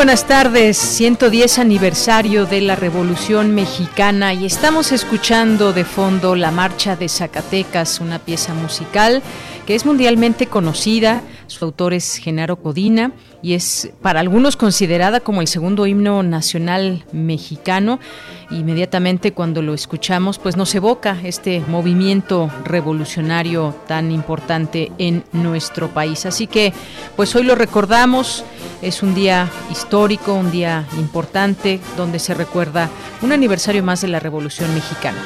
Buenas tardes, 110 aniversario de la Revolución Mexicana y estamos escuchando de fondo la Marcha de Zacatecas, una pieza musical que es mundialmente conocida. Su autor es Genaro Codina y es para algunos considerada como el segundo himno nacional mexicano. Inmediatamente cuando lo escuchamos, pues nos evoca este movimiento revolucionario tan importante en nuestro país. Así que, pues hoy lo recordamos, es un día histórico, un día importante, donde se recuerda un aniversario más de la Revolución Mexicana.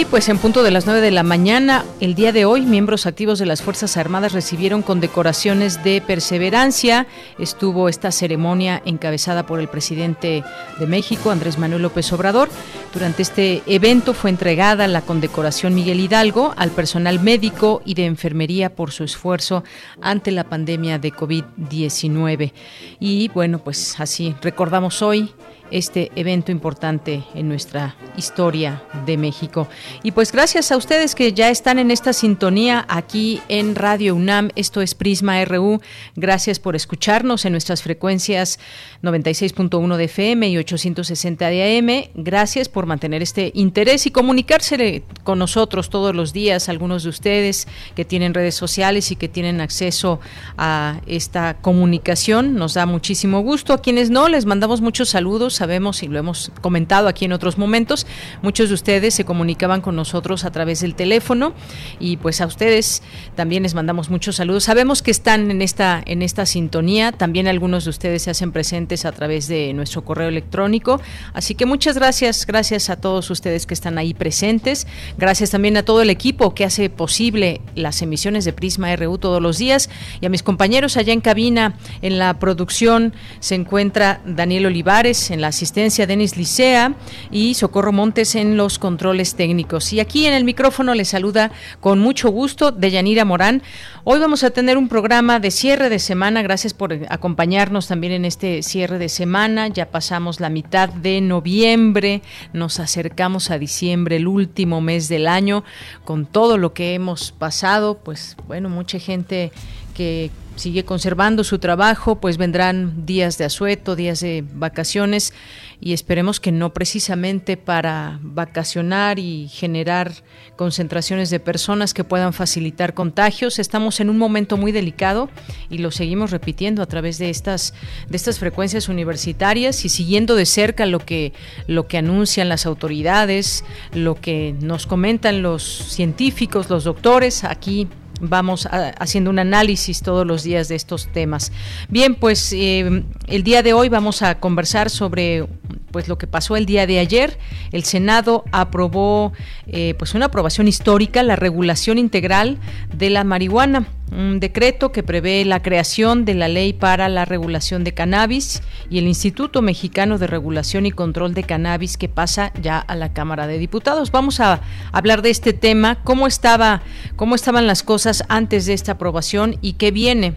Y pues en punto de las 9 de la mañana, el día de hoy, miembros activos de las Fuerzas Armadas recibieron condecoraciones de perseverancia. Estuvo esta ceremonia encabezada por el presidente de México, Andrés Manuel López Obrador. Durante este evento fue entregada la condecoración Miguel Hidalgo al personal médico y de enfermería por su esfuerzo ante la pandemia de COVID-19. Y bueno, pues así recordamos hoy este evento importante en nuestra historia de México. Y pues gracias a ustedes que ya están en esta sintonía aquí en Radio UNAM, esto es Prisma RU, gracias por escucharnos en nuestras frecuencias 96.1 de FM y 860 de AM, gracias por mantener este interés y comunicarse con nosotros todos los días, algunos de ustedes que tienen redes sociales y que tienen acceso a esta comunicación, nos da muchísimo gusto, a quienes no, les mandamos muchos saludos, sabemos y lo hemos comentado aquí en otros momentos, muchos de ustedes se comunicaban con nosotros a través del teléfono y pues a ustedes también les mandamos muchos saludos. Sabemos que están en esta en esta sintonía, también algunos de ustedes se hacen presentes a través de nuestro correo electrónico, así que muchas gracias, gracias a todos ustedes que están ahí presentes, gracias también a todo el equipo que hace posible las emisiones de Prisma RU todos los días. Y a mis compañeros allá en cabina en la producción se encuentra Daniel Olivares en la asistencia Denis Licea y Socorro Montes en los controles técnicos. Y aquí en el micrófono le saluda con mucho gusto Deyanira Morán. Hoy vamos a tener un programa de cierre de semana. Gracias por acompañarnos también en este cierre de semana. Ya pasamos la mitad de noviembre, nos acercamos a diciembre, el último mes del año, con todo lo que hemos pasado. Pues bueno, mucha gente que sigue conservando su trabajo, pues vendrán días de asueto, días de vacaciones y esperemos que no precisamente para vacacionar y generar concentraciones de personas que puedan facilitar contagios. Estamos en un momento muy delicado y lo seguimos repitiendo a través de estas de estas frecuencias universitarias y siguiendo de cerca lo que lo que anuncian las autoridades, lo que nos comentan los científicos, los doctores aquí vamos haciendo un análisis todos los días de estos temas. Bien, pues eh, el día de hoy vamos a conversar sobre pues lo que pasó el día de ayer. El Senado aprobó eh, pues una aprobación histórica, la regulación integral de la marihuana un decreto que prevé la creación de la ley para la regulación de cannabis y el Instituto Mexicano de Regulación y Control de Cannabis que pasa ya a la Cámara de Diputados. Vamos a hablar de este tema, cómo estaba, cómo estaban las cosas antes de esta aprobación y qué viene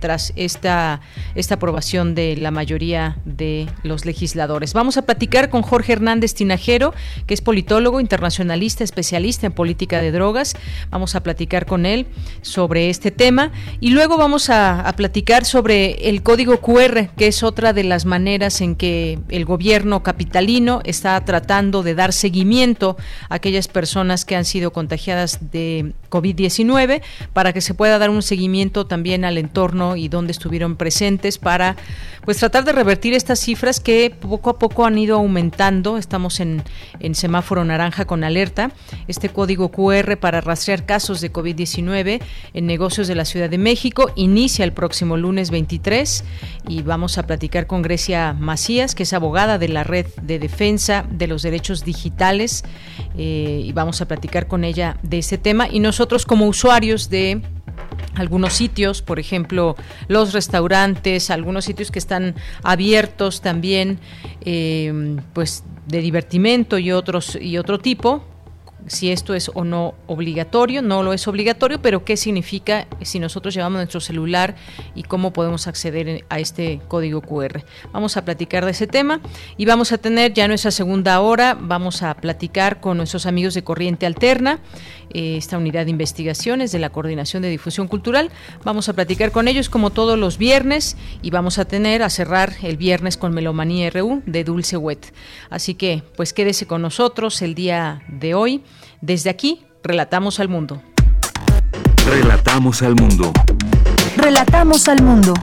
tras esta, esta aprobación de la mayoría de los legisladores. Vamos a platicar con Jorge Hernández Tinajero, que es politólogo, internacionalista, especialista en política de drogas. Vamos a platicar con él sobre este tema y luego vamos a, a platicar sobre el código QR, que es otra de las maneras en que el gobierno capitalino está tratando de dar seguimiento a aquellas personas que han sido contagiadas de COVID-19 para que se pueda dar un seguimiento también al entorno y donde estuvieron presentes para pues tratar de revertir estas cifras que poco a poco han ido aumentando. Estamos en, en semáforo naranja con alerta. Este código QR para rastrear casos de COVID-19 en negocios de la Ciudad de México inicia el próximo lunes 23 y vamos a platicar con Grecia Macías, que es abogada de la Red de Defensa de los Derechos Digitales eh, y vamos a platicar con ella de ese tema. Y nosotros como usuarios de algunos sitios, por ejemplo, los restaurantes, algunos sitios que están abiertos también, eh, pues de divertimento y otros y otro tipo, si esto es o no obligatorio, no lo es obligatorio, pero qué significa si nosotros llevamos nuestro celular y cómo podemos acceder a este código QR. Vamos a platicar de ese tema y vamos a tener ya nuestra segunda hora, vamos a platicar con nuestros amigos de Corriente Alterna, esta unidad de investigaciones de la Coordinación de Difusión Cultural. Vamos a platicar con ellos como todos los viernes y vamos a tener a cerrar el viernes con Melomanía RU de Dulce Wet. Así que pues quédese con nosotros el día de hoy. Desde aquí, relatamos al mundo. Relatamos al mundo. Relatamos al mundo.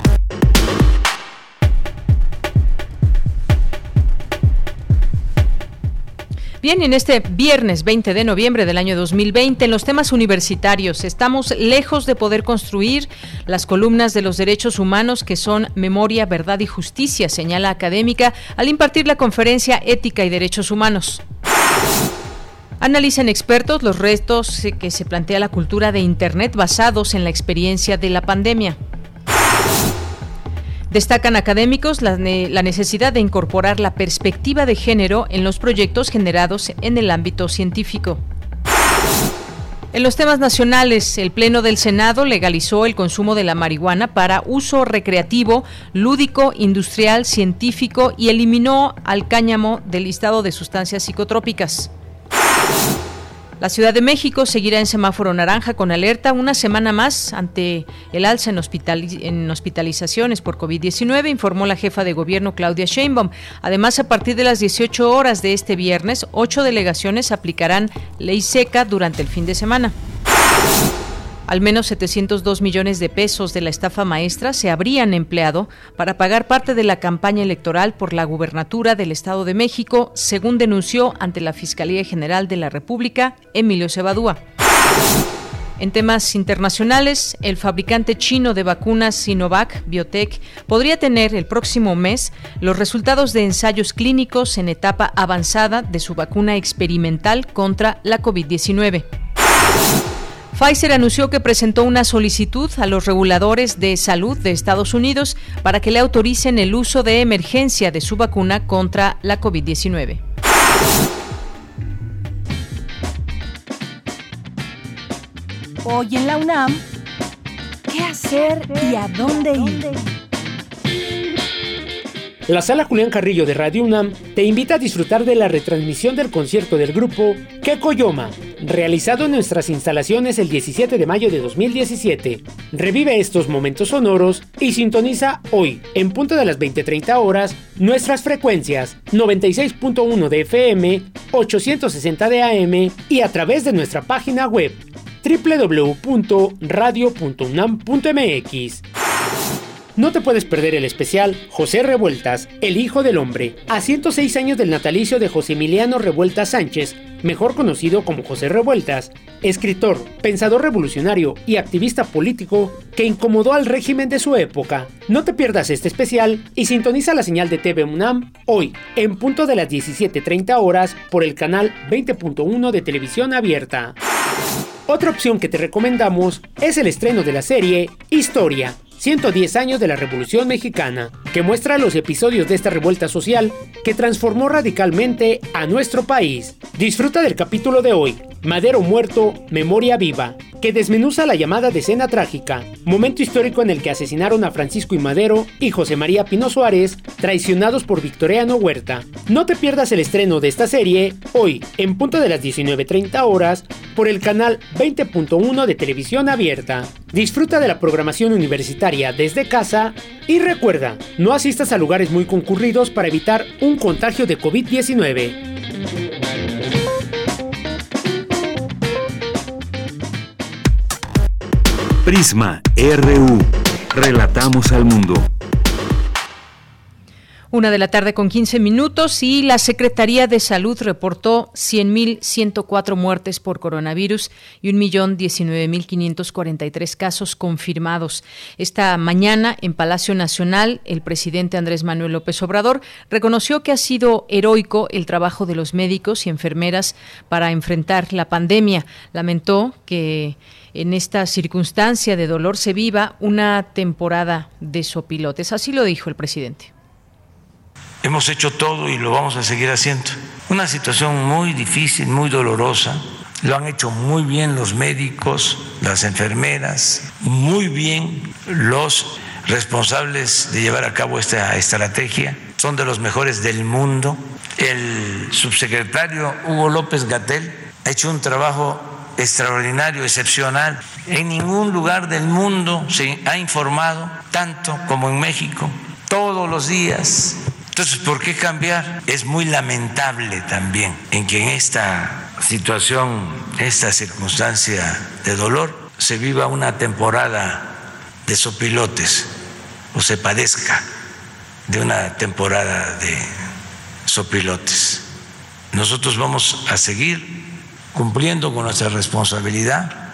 Bien, en este viernes 20 de noviembre del año 2020, en los temas universitarios, estamos lejos de poder construir las columnas de los derechos humanos que son memoria, verdad y justicia, señala académica al impartir la conferencia Ética y Derechos Humanos. Analizan expertos los retos que se plantea la cultura de Internet basados en la experiencia de la pandemia. Destacan académicos la, necesidad de incorporar la perspectiva de género en los proyectos generados en el ámbito científico. En los temas nacionales, el Pleno del Senado legalizó el consumo de la marihuana para uso recreativo, lúdico, industrial, científico y eliminó al cáñamo del listado de sustancias psicotrópicas. La Ciudad de México seguirá en semáforo naranja con alerta una semana más ante el alza en, en hospitalizaciones por COVID-19, informó la jefa de gobierno Claudia Sheinbaum. Además, a partir de las 18 horas de este viernes, ocho delegaciones aplicarán ley seca durante el fin de semana. Al menos 702 millones de pesos de la estafa maestra se habrían empleado para pagar parte de la campaña electoral por la gubernatura del Estado de México, según denunció ante la Fiscalía General de la República Emilio Cebadúa. En temas internacionales, el fabricante chino de vacunas Sinovac Biotech podría tener el próximo mes los resultados de ensayos clínicos en etapa avanzada de su vacuna experimental contra la COVID-19. Pfizer anunció que presentó una solicitud a los reguladores de salud de Estados Unidos para que le autoricen el uso de emergencia de su vacuna contra la COVID-19. Hoy en la UNAM, ¿qué hacer y a dónde ir? La sala Julián Carrillo de Radio UNAM te invita a disfrutar de la retransmisión del concierto del grupo Kekoyoma, realizado en nuestras instalaciones el 17 de mayo de 2017. Revive estos momentos sonoros y sintoniza hoy, en punto de las 20:30 horas, nuestras frecuencias 96.1 de FM, 860 de AM y a través de nuestra página web www.radio.unam.mx. No te puedes perder el especial José Revueltas, el Hijo del Hombre, a 106 años del natalicio de José Emiliano Revueltas Sánchez, mejor conocido como José Revueltas, escritor, pensador revolucionario y activista político que incomodó al régimen de su época. No te pierdas este especial y sintoniza la señal de TV UNAM hoy, en punto de las 17.30 horas, por el canal 20.1 de televisión abierta. Otra opción que te recomendamos es el estreno de la serie Historia 110 años de la Revolución Mexicana, que muestra los episodios de esta revuelta social que transformó radicalmente a nuestro país. Disfruta del capítulo de hoy, Madero Muerto, Memoria Viva, que desmenuza la llamada decena trágica, momento histórico en el que asesinaron a Francisco y Madero y José María Pino Suárez, traicionados por Victoriano Huerta. No te pierdas el estreno de esta serie hoy, en punto de las 19.30 horas, por el canal 20.1 de televisión abierta. Disfruta de la programación universitaria desde casa y recuerda, no asistas a lugares muy concurridos para evitar un contagio de COVID-19. Prisma RU. Relatamos al mundo. Una de la tarde con 15 minutos y la Secretaría de Salud reportó 100.104 muertes por coronavirus y 1.019.543 casos confirmados. Esta mañana en Palacio Nacional, el presidente Andrés Manuel López Obrador reconoció que ha sido heroico el trabajo de los médicos y enfermeras para enfrentar la pandemia. Lamentó que en esta circunstancia de dolor se viva una temporada de sopilotes. Así lo dijo el presidente. Hemos hecho todo y lo vamos a seguir haciendo. Una situación muy difícil, muy dolorosa. Lo han hecho muy bien los médicos, las enfermeras, muy bien los responsables de llevar a cabo esta estrategia. Son de los mejores del mundo. El subsecretario Hugo López Gatel ha hecho un trabajo extraordinario, excepcional. En ningún lugar del mundo se ha informado tanto como en México, todos los días. Entonces, ¿por qué cambiar? Es muy lamentable también en que en esta situación, esta circunstancia de dolor, se viva una temporada de sopilotes o se padezca de una temporada de sopilotes. Nosotros vamos a seguir cumpliendo con nuestra responsabilidad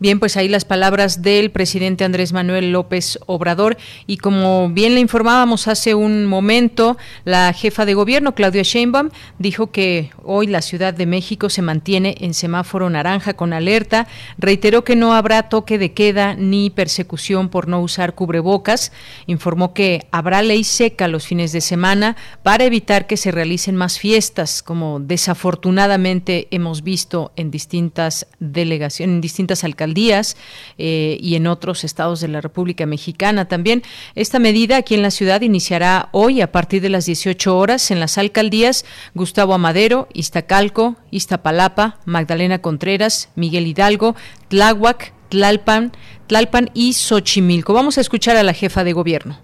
Bien, pues ahí las palabras del presidente Andrés Manuel López Obrador. Y como bien le informábamos hace un momento, la jefa de gobierno Claudia Sheinbaum dijo que hoy la Ciudad de México se mantiene en semáforo naranja con alerta, reiteró que no habrá toque de queda ni persecución por no usar cubrebocas, informó que habrá ley seca los fines de semana para evitar que se realicen más fiestas, como desafortunadamente hemos visto en distintas delegaciones, en distintas alcaldías días eh, y en otros estados de la República Mexicana también. Esta medida aquí en la ciudad iniciará hoy a partir de las 18 horas en las alcaldías Gustavo Amadero, Iztacalco, Iztapalapa, Magdalena Contreras, Miguel Hidalgo, Tláhuac, Tlalpan, Tlalpan y Xochimilco. Vamos a escuchar a la jefa de gobierno.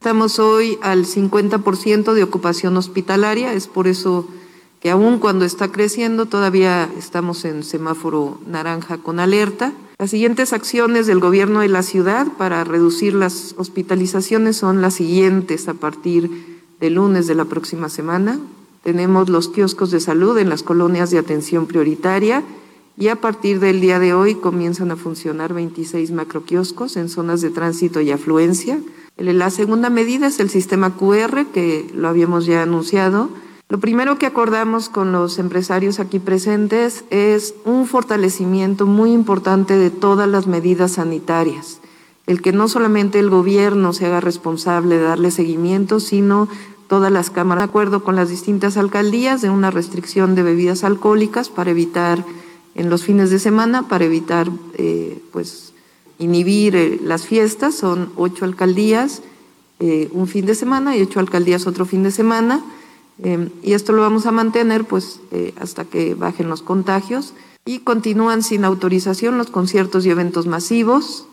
Estamos hoy al 50% de ocupación hospitalaria, es por eso que aún cuando está creciendo todavía estamos en semáforo naranja con alerta. Las siguientes acciones del gobierno de la ciudad para reducir las hospitalizaciones son las siguientes a partir del lunes de la próxima semana. Tenemos los kioscos de salud en las colonias de atención prioritaria y a partir del día de hoy comienzan a funcionar 26 macroquioscos en zonas de tránsito y afluencia. La segunda medida es el sistema QR, que lo habíamos ya anunciado lo primero que acordamos con los empresarios aquí presentes es un fortalecimiento muy importante de todas las medidas sanitarias. El que no solamente el gobierno se haga responsable de darle seguimiento, sino todas las cámaras, de acuerdo con las distintas alcaldías, de una restricción de bebidas alcohólicas para evitar en los fines de semana, para evitar eh, pues inhibir eh, las fiestas. Son ocho alcaldías eh, un fin de semana y ocho alcaldías otro fin de semana Em, y esto lo vamos a mantener pues eh, hasta que bajen los contagios y continúan sin autorización los conciertos y eventos masivos.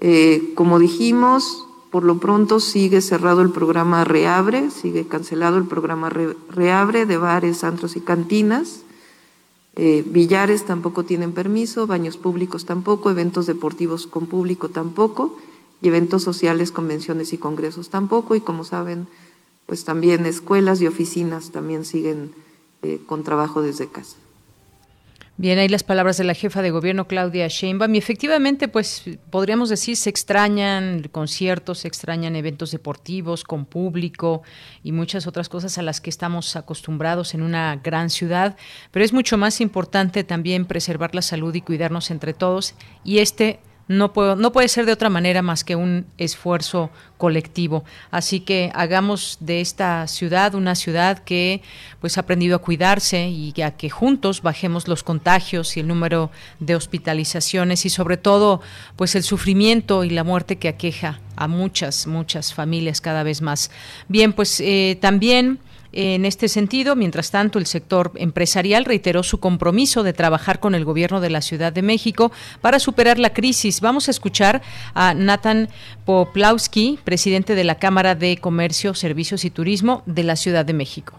Eh, como dijimos, por lo pronto sigue cerrado el programa Reabre, sigue cancelado el programa Reabre de bares, antros y cantinas. Eh, billares tampoco tienen permiso, baños públicos tampoco, eventos deportivos con público tampoco, y eventos sociales, convenciones y congresos tampoco. Y como saben, pues también escuelas y oficinas también siguen eh, con trabajo desde casa. Bien, ahí las palabras de la jefa de gobierno Claudia Sheinbaum. Y efectivamente, pues podríamos decir se extrañan conciertos, se extrañan eventos deportivos con público y muchas otras cosas a las que estamos acostumbrados en una gran ciudad, pero es mucho más importante también preservar la salud y cuidarnos entre todos. Y este no, puedo, no puede ser de otra manera más que un esfuerzo colectivo. Así que hagamos de esta ciudad una ciudad que pues ha aprendido a cuidarse y a que juntos bajemos los contagios y el número de hospitalizaciones y sobre todo pues el sufrimiento y la muerte que aqueja a muchas, muchas familias cada vez más. Bien, pues eh, también en este sentido, mientras tanto, el sector empresarial reiteró su compromiso de trabajar con el gobierno de la Ciudad de México para superar la crisis. Vamos a escuchar a Nathan Poplawski, presidente de la Cámara de Comercio, Servicios y Turismo de la Ciudad de México.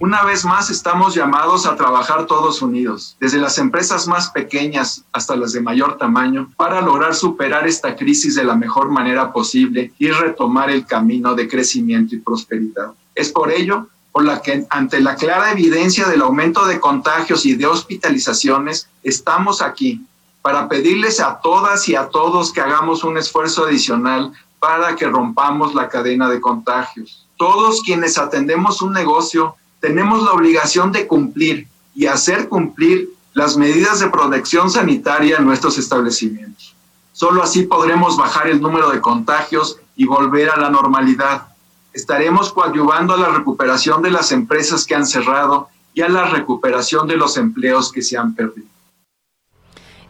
Una vez más estamos llamados a trabajar todos unidos, desde las empresas más pequeñas hasta las de mayor tamaño, para lograr superar esta crisis de la mejor manera posible y retomar el camino de crecimiento y prosperidad. Es por ello por la que ante la clara evidencia del aumento de contagios y de hospitalizaciones, estamos aquí para pedirles a todas y a todos que hagamos un esfuerzo adicional para que rompamos la cadena de contagios. Todos quienes atendemos un negocio tenemos la obligación de cumplir y hacer cumplir las medidas de protección sanitaria en nuestros establecimientos. Solo así podremos bajar el número de contagios y volver a la normalidad estaremos coadyuvando a la recuperación de las empresas que han cerrado y a la recuperación de los empleos que se han perdido.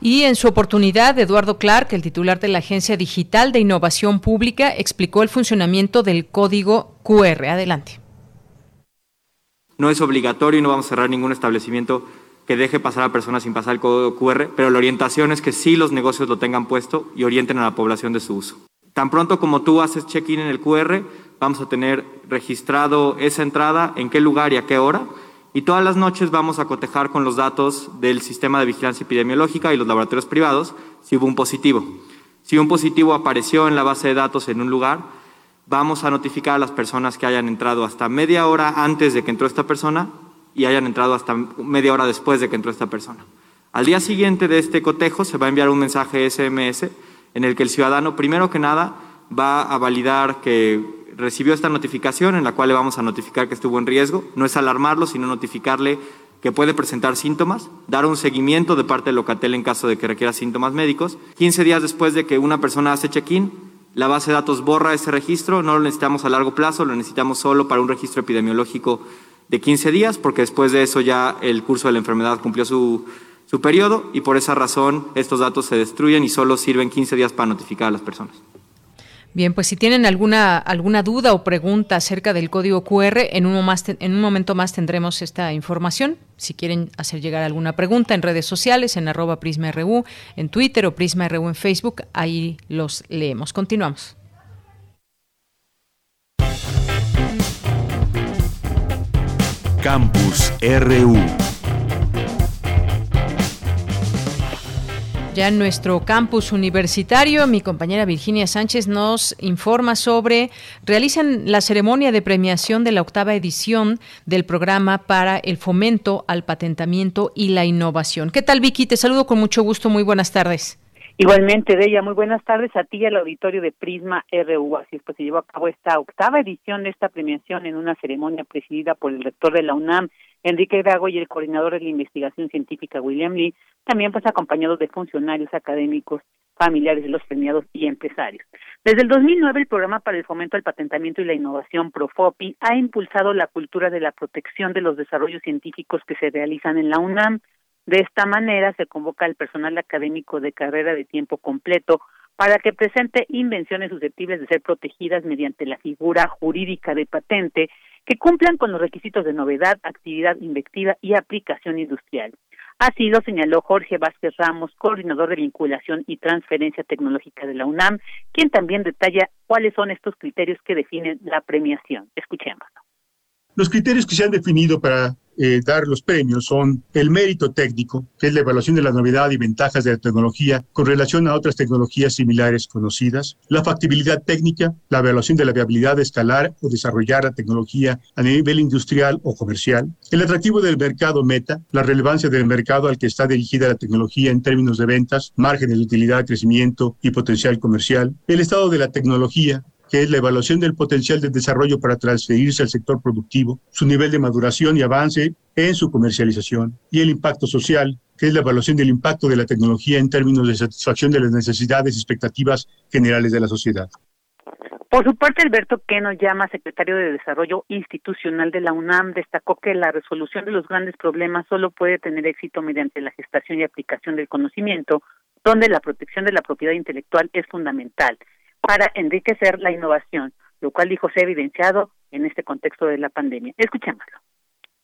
Y en su oportunidad, Eduardo Clark, el titular de la Agencia Digital de Innovación Pública, explicó el funcionamiento del código QR. Adelante. No es obligatorio y no vamos a cerrar ningún establecimiento que deje pasar a personas sin pasar el código QR, pero la orientación es que sí los negocios lo tengan puesto y orienten a la población de su uso. Tan pronto como tú haces check-in en el QR, vamos a tener registrado esa entrada, en qué lugar y a qué hora, y todas las noches vamos a cotejar con los datos del sistema de vigilancia epidemiológica y los laboratorios privados si hubo un positivo. Si un positivo apareció en la base de datos en un lugar, vamos a notificar a las personas que hayan entrado hasta media hora antes de que entró esta persona y hayan entrado hasta media hora después de que entró esta persona. Al día siguiente de este cotejo se va a enviar un mensaje SMS en el que el ciudadano, primero que nada, va a validar que recibió esta notificación en la cual le vamos a notificar que estuvo en riesgo. No es alarmarlo, sino notificarle que puede presentar síntomas, dar un seguimiento de parte del Locatel en caso de que requiera síntomas médicos. 15 días después de que una persona hace check-in, la base de datos borra ese registro, no lo necesitamos a largo plazo, lo necesitamos solo para un registro epidemiológico de 15 días, porque después de eso ya el curso de la enfermedad cumplió su, su periodo y por esa razón estos datos se destruyen y solo sirven 15 días para notificar a las personas. Bien, pues si tienen alguna, alguna duda o pregunta acerca del código QR, en un, más, en un momento más tendremos esta información. Si quieren hacer llegar alguna pregunta en redes sociales, en arroba PrismaRU, en Twitter o PrismaRU en Facebook, ahí los leemos. Continuamos. Campus RU Ya en nuestro campus universitario, mi compañera Virginia Sánchez nos informa sobre, realizan la ceremonia de premiación de la octava edición del programa para el fomento al patentamiento y la innovación. ¿Qué tal, Vicky? Te saludo con mucho gusto. Muy buenas tardes. Igualmente, Deya, muy buenas tardes a ti y al auditorio de Prisma RU. Así es, pues se llevó a cabo esta octava edición de esta premiación en una ceremonia presidida por el rector de la UNAM, Enrique Drago, y el coordinador de la investigación científica, William Lee, también pues acompañados de funcionarios académicos, familiares de los premiados y empresarios. Desde el 2009, el Programa para el Fomento al Patentamiento y la Innovación, PROFOPI, ha impulsado la cultura de la protección de los desarrollos científicos que se realizan en la UNAM. De esta manera, se convoca al personal académico de carrera de tiempo completo para que presente invenciones susceptibles de ser protegidas mediante la figura jurídica de patente que cumplan con los requisitos de novedad, actividad inventiva y aplicación industrial. Así lo señaló Jorge Vázquez Ramos, coordinador de vinculación y transferencia tecnológica de la UNAM, quien también detalla cuáles son estos criterios que definen la premiación. Escuchémoslo. Los criterios que se han definido para eh, dar los premios son el mérito técnico, que es la evaluación de la novedad y ventajas de la tecnología con relación a otras tecnologías similares conocidas, la factibilidad técnica, la evaluación de la viabilidad de escalar o desarrollar la tecnología a nivel industrial o comercial, el atractivo del mercado meta, la relevancia del mercado al que está dirigida la tecnología en términos de ventas, márgenes de utilidad, crecimiento y potencial comercial, el estado de la tecnología, que es la evaluación del potencial de desarrollo para transferirse al sector productivo, su nivel de maduración y avance en su comercialización y el impacto social, que es la evaluación del impacto de la tecnología en términos de satisfacción de las necesidades y expectativas generales de la sociedad. Por su parte, Alberto Queno Llama, secretario de Desarrollo Institucional de la UNAM, destacó que la resolución de los grandes problemas solo puede tener éxito mediante la gestación y aplicación del conocimiento, donde la protección de la propiedad intelectual es fundamental para enriquecer la innovación, lo cual dijo se ha evidenciado en este contexto de la pandemia. Escuchémoslo.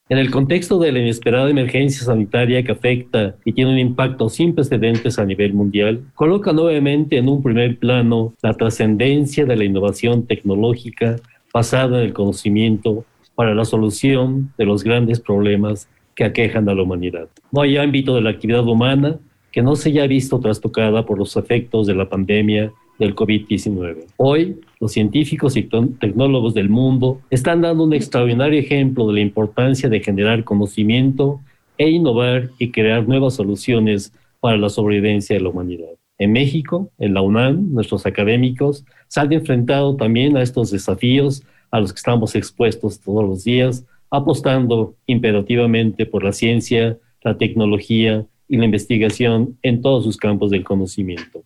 En el contexto de la inesperada emergencia sanitaria que afecta y tiene un impacto sin precedentes a nivel mundial, coloca nuevamente en un primer plano la trascendencia de la innovación tecnológica basada en el conocimiento para la solución de los grandes problemas que aquejan a la humanidad. No hay ámbito de la actividad humana que no se haya visto trastocada por los efectos de la pandemia del COVID-19. Hoy, los científicos y tecnólogos del mundo están dando un extraordinario ejemplo de la importancia de generar conocimiento e innovar y crear nuevas soluciones para la sobrevivencia de la humanidad. En México, en la UNAM, nuestros académicos se han enfrentado también a estos desafíos a los que estamos expuestos todos los días, apostando imperativamente por la ciencia, la tecnología y la investigación en todos sus campos del conocimiento.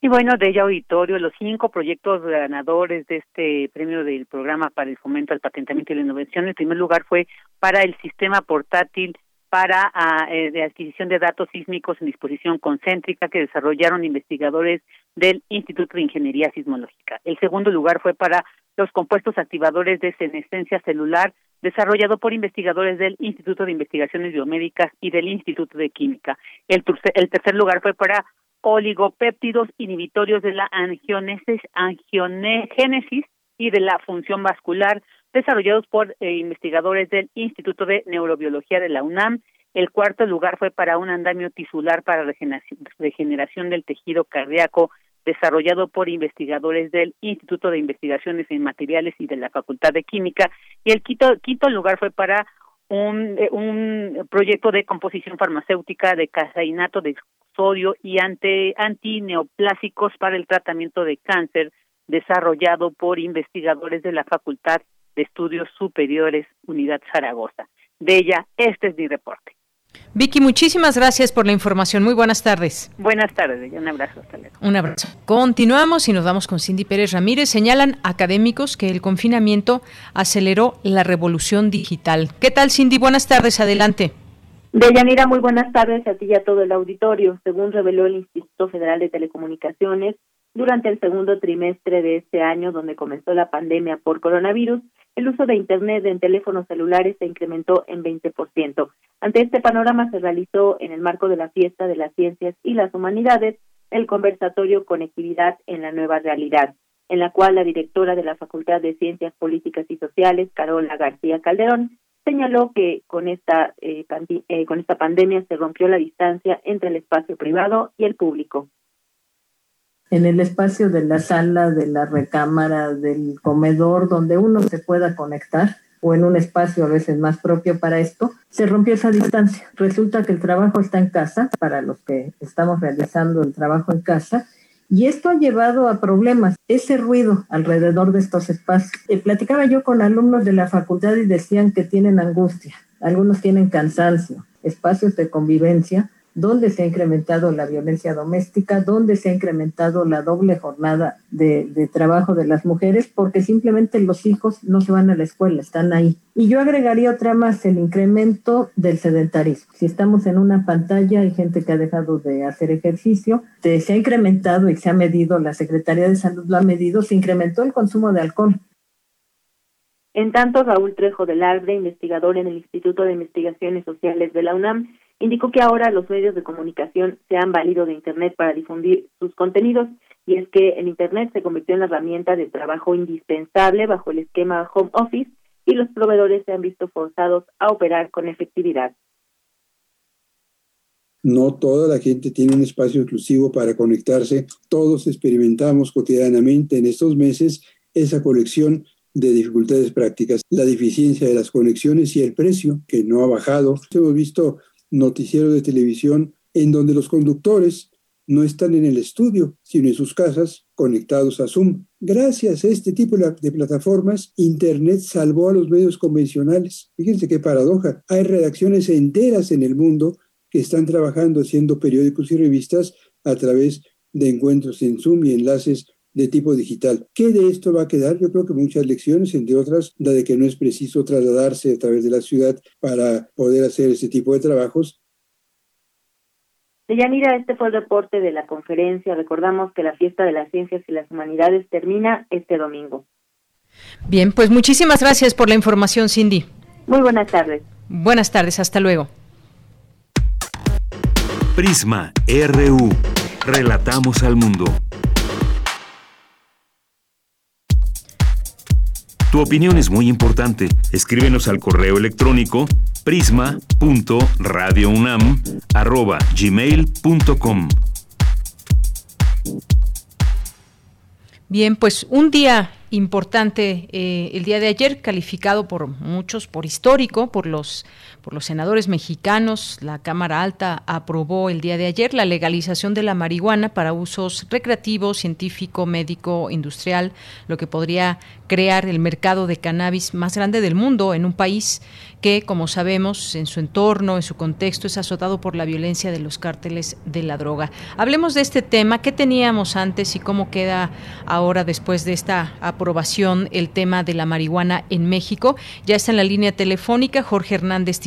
Y bueno, de ella auditorio, los cinco proyectos ganadores de este premio del programa para el fomento al patentamiento y la innovación, en primer lugar fue para el sistema portátil para eh, de adquisición de datos sísmicos en disposición concéntrica que desarrollaron investigadores del Instituto de Ingeniería Sismológica. El segundo lugar fue para los compuestos activadores de senescencia celular desarrollado por investigadores del Instituto de Investigaciones Biomédicas y del Instituto de Química. El, el tercer lugar fue para oligopéptidos inhibitorios de la angiogenesis y de la función vascular, desarrollados por eh, investigadores del Instituto de Neurobiología de la UNAM. El cuarto lugar fue para un andamio tisular para regeneración del tejido cardíaco, desarrollado por investigadores del Instituto de Investigaciones en Materiales y de la Facultad de Química. Y el quinto, quinto lugar fue para un, eh, un proyecto de composición farmacéutica de caseinato de sodio y ante, antineoplásicos para el tratamiento de cáncer desarrollado por investigadores de la Facultad de Estudios Superiores Unidad Zaragoza. De ella, este es mi reporte. Vicky, muchísimas gracias por la información. Muy buenas tardes. Buenas tardes, un abrazo. Hasta luego. Un abrazo. Continuamos y nos vamos con Cindy Pérez Ramírez. Señalan académicos que el confinamiento aceleró la revolución digital. ¿Qué tal, Cindy? Buenas tardes, adelante. Deyanira, muy buenas tardes a ti y a todo el auditorio. Según reveló el Instituto Federal de Telecomunicaciones, durante el segundo trimestre de este año, donde comenzó la pandemia por coronavirus, el uso de Internet en teléfonos celulares se incrementó en 20%. Ante este panorama se realizó en el marco de la Fiesta de las Ciencias y las Humanidades el conversatorio Conectividad en la Nueva Realidad, en la cual la directora de la Facultad de Ciencias Políticas y Sociales, Carola García Calderón, señaló que con esta, eh, eh, con esta pandemia se rompió la distancia entre el espacio privado y el público. En el espacio de la sala, de la recámara, del comedor, donde uno se pueda conectar, o en un espacio a veces más propio para esto, se rompió esa distancia. Resulta que el trabajo está en casa, para los que estamos realizando el trabajo en casa, y esto ha llevado a problemas, ese ruido alrededor de estos espacios. Eh, platicaba yo con alumnos de la facultad y decían que tienen angustia, algunos tienen cansancio, espacios de convivencia dónde se ha incrementado la violencia doméstica, dónde se ha incrementado la doble jornada de, trabajo de las mujeres, porque simplemente los hijos no se van a la escuela, están ahí. Y yo agregaría otra más, el incremento del sedentarismo. Si estamos en una pantalla, hay gente que ha dejado de hacer ejercicio, se ha incrementado y se ha medido, la Secretaría de Salud lo ha medido, se incrementó el consumo de alcohol. En tanto, Raúl Trejo del Arbre, investigador en el Instituto de Investigaciones Sociales de la UNAM, indicó que ahora los medios de comunicación se han valido de Internet para difundir sus contenidos y es que el Internet se convirtió en la herramienta de trabajo indispensable bajo el esquema Home Office y los proveedores se han visto forzados a operar con efectividad. No toda la gente tiene un espacio exclusivo para conectarse. Todos experimentamos cotidianamente en estos meses esa colección de dificultades prácticas, la deficiencia de las conexiones y el precio, que no ha bajado. Hemos visto noticiero de televisión en donde los conductores no están en el estudio, sino en sus casas conectados a Zoom. Gracias a este tipo de plataformas, Internet salvó a los medios convencionales. Fíjense qué paradoja. Hay redacciones enteras en el mundo que están trabajando haciendo periódicos y revistas a través de encuentros en Zoom y enlaces de tipo digital. ¿Qué de esto va a quedar? Yo creo que muchas lecciones, entre otras, la de que no es preciso trasladarse a través de la ciudad para poder hacer ese tipo de trabajos. Deyanira, este fue el reporte de la conferencia. Recordamos que la fiesta de las ciencias y las humanidades termina este domingo. Bien, pues muchísimas gracias por la información, Cindy. Muy buenas tardes. Buenas tardes, hasta luego. Prisma RU. Relatamos al mundo. Tu opinión es muy importante. Escríbenos al correo electrónico prisma.radiounam@gmail.com. Bien, pues un día importante eh, el día de ayer, calificado por muchos por histórico, por los por los senadores mexicanos. La Cámara Alta aprobó el día de ayer la legalización de la marihuana para usos recreativo, científico, médico, industrial, lo que podría crear el mercado de cannabis más grande del mundo en un país que, como sabemos, en su entorno, en su contexto, es azotado por la violencia de los cárteles de la droga. Hablemos de este tema, qué teníamos antes y cómo queda ahora después de esta aprobación el tema de la marihuana en México. Ya está en la línea telefónica Jorge Hernández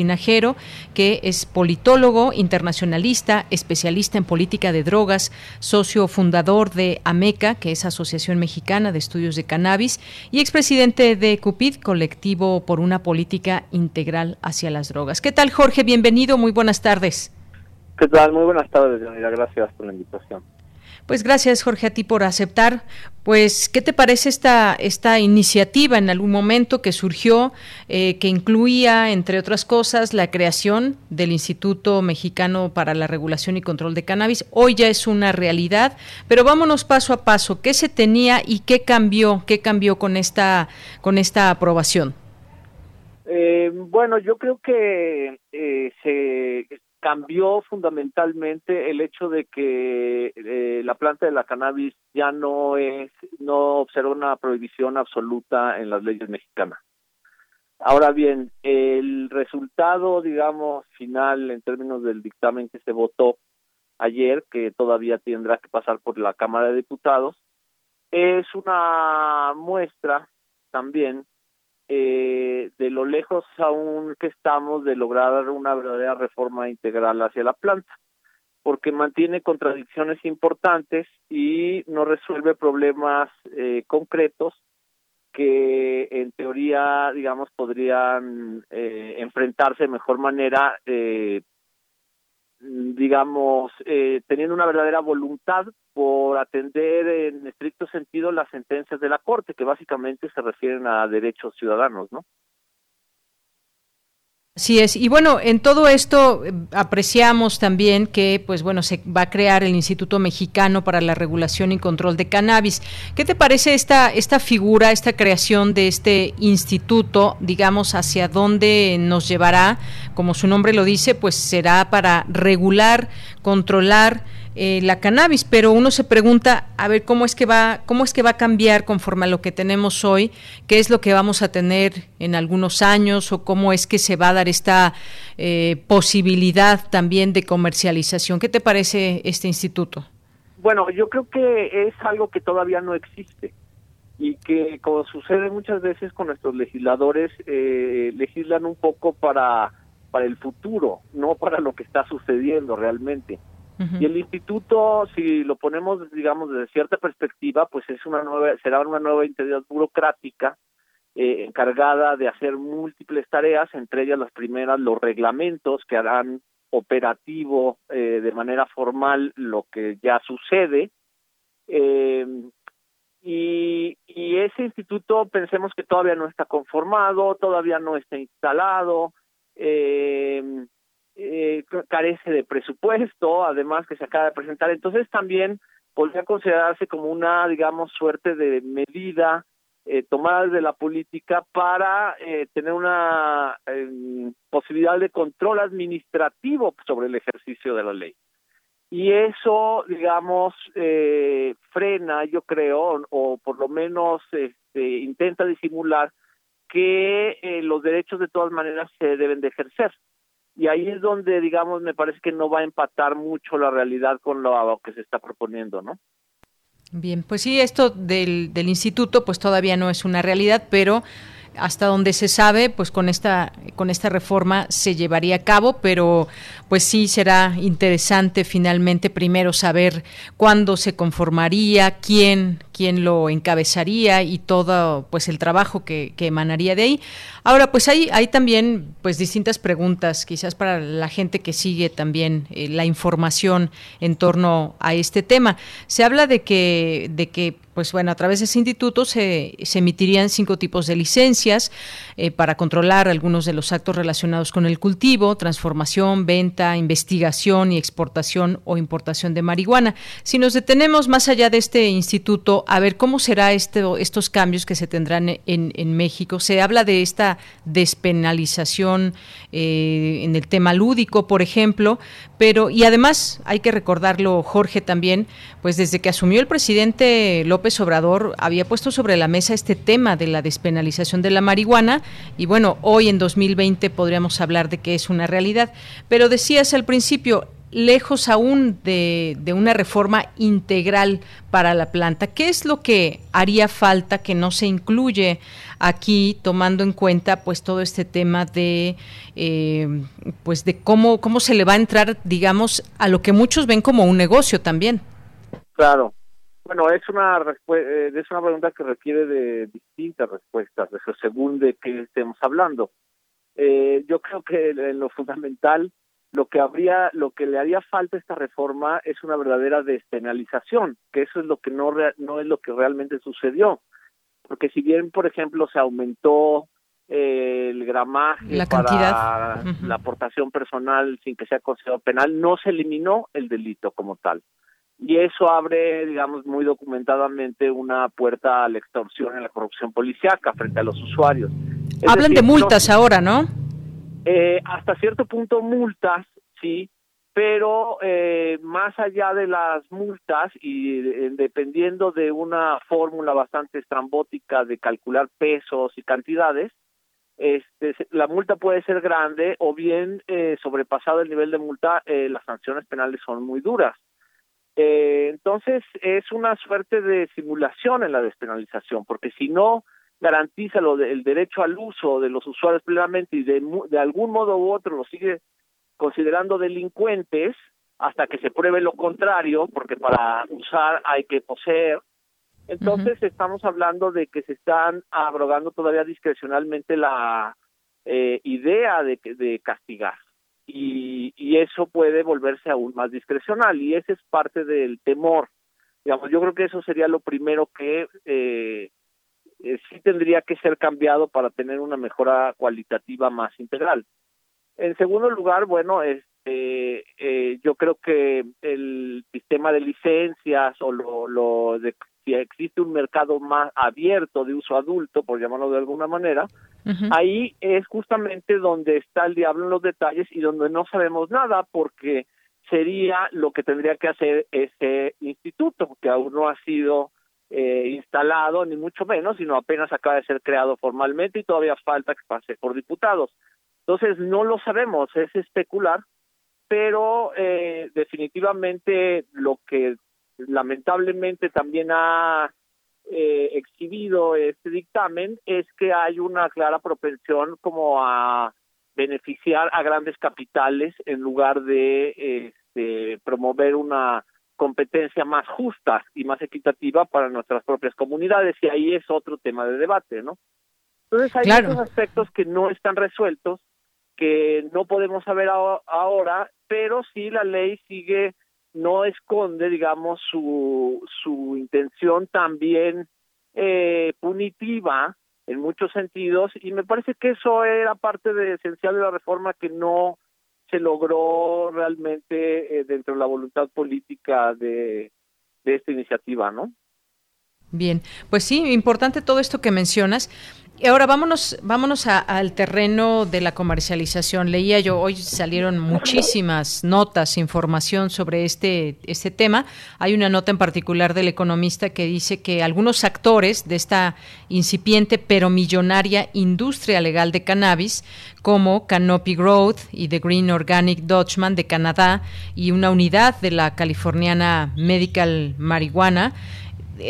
Que es politólogo, internacionalista, especialista en política de drogas, socio fundador de AMECA, que es Asociación Mexicana de Estudios de Cannabis, y expresidente de CUPID, Colectivo por una Política Integral hacia las Drogas. ¿Qué tal, Jorge? Bienvenido, muy buenas tardes. ¿Qué tal? Muy buenas tardes, Gracias por la invitación. Pues gracias, Jorge, a ti por aceptar. Pues, ¿qué te parece esta, esta iniciativa en algún momento que surgió, eh, que incluía, entre otras cosas, la creación del Instituto Mexicano para la Regulación y Control de Cannabis? Hoy ya es una realidad, pero vámonos paso a paso. ¿Qué se tenía y qué cambió? ¿Qué cambió con esta, con esta aprobación? Eh, bueno, yo creo que eh, se cambió fundamentalmente el hecho de que eh, la planta de la cannabis ya no es no observa una prohibición absoluta en las leyes mexicanas. Ahora bien, el resultado, digamos, final en términos del dictamen que se votó ayer, que todavía tendrá que pasar por la Cámara de Diputados, es una muestra también eh, de lo lejos aún que estamos de lograr una verdadera reforma integral hacia la planta, porque mantiene contradicciones importantes y no resuelve problemas eh, concretos que en teoría, digamos, podrían eh, enfrentarse de mejor manera eh, digamos, eh, teniendo una verdadera voluntad por atender en estricto sentido las sentencias de la Corte, que básicamente se refieren a derechos ciudadanos, ¿no? Así es. Y bueno, en todo esto eh, apreciamos también que, pues bueno, se va a crear el Instituto Mexicano para la Regulación y Control de Cannabis. ¿Qué te parece esta, esta figura, esta creación de este instituto, digamos, hacia dónde nos llevará? Como su nombre lo dice, pues será para regular, controlar eh, la cannabis, pero uno se pregunta a ver cómo es que va, cómo es que va a cambiar conforme a lo que tenemos hoy, qué es lo que vamos a tener en algunos años o cómo es que se va a dar esta eh, posibilidad también de comercialización. ¿Qué te parece este instituto? Bueno, yo creo que es algo que todavía no existe y que como sucede muchas veces con nuestros legisladores, eh, legislan un poco para, para el futuro, no para lo que está sucediendo realmente. Y el instituto, si lo ponemos, digamos, desde cierta perspectiva, pues es una nueva, será una nueva entidad burocrática eh, encargada de hacer múltiples tareas, entre ellas las primeras, los reglamentos que harán operativo eh, de manera formal lo que ya sucede. Eh, y, y ese instituto pensemos que todavía no está conformado, todavía no está instalado. Eh, eh, carece de presupuesto, además que se acaba de presentar, entonces también podría considerarse como una, digamos, suerte de medida eh, tomada desde la política para eh, tener una em, posibilidad de control administrativo sobre el ejercicio de la ley. Y eso, digamos, eh, frena, yo creo, o por lo menos este, intenta disimular que los derechos de todas maneras se deben de ejercer y ahí es donde, digamos, me parece que no va a empatar mucho la realidad con lo que se está proponiendo, ¿no? Bien, pues sí, esto del, del instituto pues todavía no es una realidad, pero hasta donde se sabe, pues con esta con esta reforma se llevaría a cabo, pero pues sí será interesante finalmente primero saber cuándo se conformaría, quién quién lo encabezaría y todo pues el trabajo que, que emanaría de ahí. Ahora pues hay hay también pues distintas preguntas, quizás para la gente que sigue también eh, la información en torno a este tema. Se habla de que de que pues bueno, a través de ese instituto se, emitirían cinco tipos de licencias eh, para controlar algunos de los actos relacionados con el cultivo, transformación, venta, investigación y exportación o importación de marihuana. Si nos detenemos más allá de este instituto, a ver cómo será este, estos cambios que se tendrán en, en México. Se habla de esta despenalización eh, en el tema lúdico, por ejemplo, pero y además hay que recordarlo, Jorge, también, pues desde que asumió el presidente López Obrador había puesto sobre la mesa este tema de la despenalización de la marihuana y bueno, hoy en 2020 podríamos hablar de que es una realidad. Pero decías al principio, lejos aún de, de, una reforma integral para la planta. ¿Qué es lo que haría falta que no se incluye aquí, tomando en cuenta pues todo este tema de eh, pues de cómo cómo se le va a entrar, digamos, a lo que muchos ven como un negocio también? Claro. Bueno, es una eh, es una pregunta que requiere de distintas respuestas, según de qué estemos hablando. Eh, yo creo que en lo fundamental lo que habría, lo que le haría falta a esta reforma es una verdadera despenalización, que eso es lo que no no es lo que realmente sucedió, porque si bien, por ejemplo, se aumentó eh, el gramaje la para la aportación personal sin que sea considerado penal, no se eliminó el delito como tal. Y eso abre, digamos, muy documentadamente una puerta a la extorsión y la corrupción policíaca frente a los usuarios. Hablan de multas ahora, ¿no? Eh, hasta cierto punto multas, sí, pero eh, más allá de las multas y eh, dependiendo de una fórmula bastante estrambótica de calcular pesos y cantidades, este, la multa puede ser grande o bien eh, sobrepasado el nivel de multa, eh, las sanciones penales son muy duras. Eh, entonces es una suerte de simulación en la despenalización, porque si no garantiza lo el derecho al uso de los usuarios plenamente y de, de algún modo u otro lo sigue considerando delincuentes hasta que se pruebe lo contrario, porque para usar hay que poseer. Entonces estamos hablando de que se están abrogando todavía discrecionalmente la eh, idea de, de castigar y, y eso puede volverse aún más discrecional y ese es parte del temor. Digamos, yo creo que eso sería lo primero que eh, eh, sí tendría que ser cambiado para tener una mejora cualitativa más integral. En segundo lugar, bueno, este, eh, yo creo que el sistema de licencias o lo, lo de si existe un mercado más abierto de uso adulto, por llamarlo de alguna manera, ahí es justamente donde está el diablo en los detalles y donde no sabemos nada porque sería lo que tendría que hacer ese instituto, que aún no ha sido eh, instalado, ni mucho menos, sino apenas acaba de ser creado formalmente y todavía falta que pase por diputados. Entonces, no lo sabemos, es especular, pero eh, definitivamente lo que lamentablemente también ha eh, exhibido este dictamen es que hay una clara propensión como a beneficiar a grandes capitales en lugar de este, promover una competencia más justa y más equitativa para nuestras propias comunidades y ahí es otro tema de debate, ¿no? Entonces hay muchos aspectos que no están resueltos, que no podemos saber ahora, pero sí la ley sigue no esconde, digamos, su, su intención también eh, punitiva en muchos sentidos y me parece que eso era parte esencial de la reforma que no se logró realmente eh, dentro de la voluntad política de, de esta iniciativa, ¿no? Bien, pues sí, importante todo esto que mencionas. Y ahora vámonos, vámonos al terreno de la comercialización. Leía yo, hoy salieron muchísimas notas, información sobre este, este tema. Hay una nota en particular del economista que dice que algunos actores de esta incipiente pero millonaria industria legal de cannabis, como Canopy Growth y The Green Organic Dutchman de Canadá y una unidad de la californiana Medical Marihuana,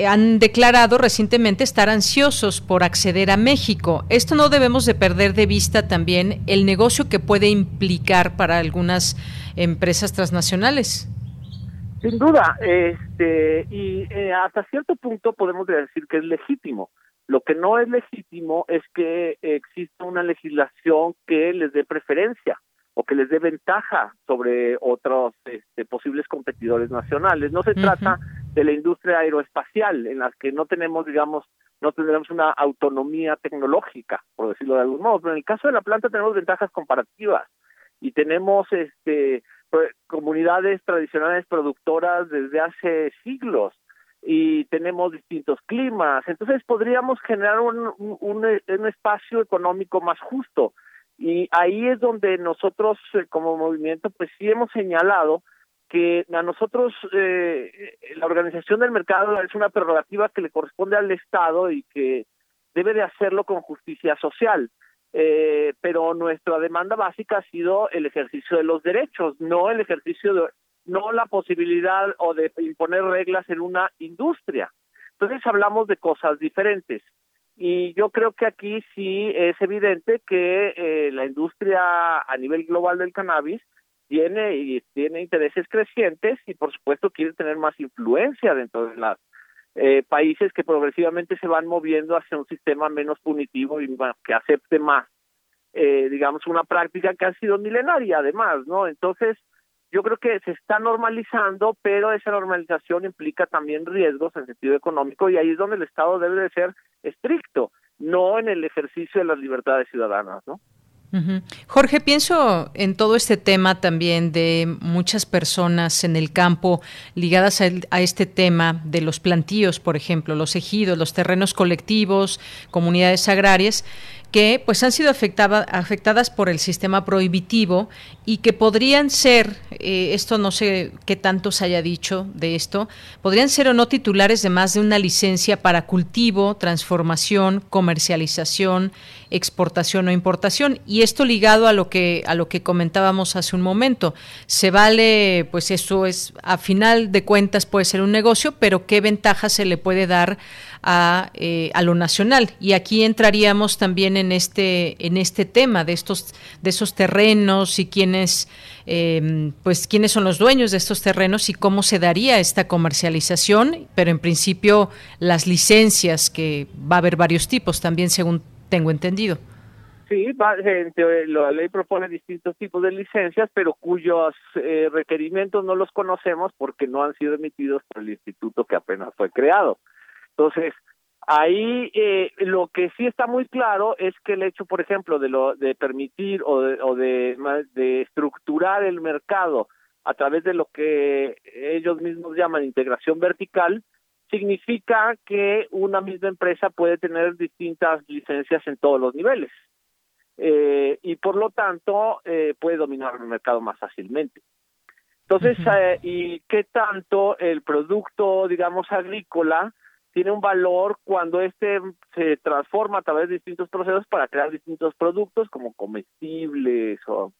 han declarado recientemente estar ansiosos por acceder a México. Esto no debemos de perder de vista también el negocio que puede implicar para algunas empresas transnacionales. Sin duda, este, y eh, hasta cierto punto podemos decir que es legítimo. Lo que no es legítimo es que exista una legislación que les dé preferencia o que les dé ventaja sobre otros este, posibles competidores nacionales. No se trata de la industria aeroespacial, en las que no tenemos, digamos, no tendremos una autonomía tecnológica, por decirlo de algún modo, pero en el caso de la planta tenemos ventajas comparativas y tenemos este comunidades tradicionales productoras desde hace siglos y tenemos distintos climas, entonces podríamos generar un, un, un espacio económico más justo. Y ahí es donde nosotros eh, como movimiento pues sí hemos señalado que a nosotros eh, la organización del mercado es una prerrogativa que le corresponde al Estado y que debe de hacerlo con justicia social. Eh, pero nuestra demanda básica ha sido el ejercicio de los derechos, no el ejercicio de, no la posibilidad o de imponer reglas en una industria. Entonces hablamos de cosas diferentes. Y yo creo que aquí sí es evidente que eh, la industria a nivel global del cannabis tiene y tiene intereses crecientes y por supuesto quiere tener más influencia dentro de los eh, países que progresivamente se van moviendo hacia un sistema menos punitivo y que acepte más eh, digamos una práctica que ha sido milenaria además no entonces yo creo que se está normalizando pero esa normalización implica también riesgos en sentido económico y ahí es donde el Estado debe de ser estricto no en el ejercicio de las libertades ciudadanas no Jorge, pienso en todo este tema también de muchas personas en el campo ligadas a, este tema de los plantíos, por ejemplo, los ejidos, los terrenos colectivos, comunidades agrarias que pues han sido afectadas por el sistema prohibitivo y que podrían ser, eh, esto no sé qué tanto se haya dicho de esto, podrían ser o no titulares de más de una licencia para cultivo, transformación, comercialización, exportación o importación. Y esto ligado a lo que, a lo que comentábamos hace un momento. Se vale, pues eso es, a final de cuentas puede ser un negocio, pero qué ventaja se le puede dar a, eh, a lo nacional. Y aquí entraríamos también en este, en este tema de estos, de esos terrenos y quiénes, em, pues quiénes son los dueños de estos terrenos y cómo se daría esta comercialización, pero en principio las licencias, que va a haber varios tipos también según tengo entendido. Sí, la ley propone distintos tipos de licencias, pero cuyos eh, requerimientos no los conocemos porque no han sido emitidos por el instituto que apenas fue creado. Entonces, ahí eh, lo que sí está muy claro es que el hecho, por ejemplo, de lo de permitir o de, o de estructurar el mercado a través de lo que ellos mismos llaman integración vertical, significa que una misma empresa puede tener distintas licencias en todos los niveles eh, y por lo tanto eh, puede dominar el mercado más fácilmente. Entonces, eh, ¿y qué tanto el producto, digamos, agrícola tiene un valor cuando este se transforma a través de distintos procesos para crear distintos productos como comestibles o,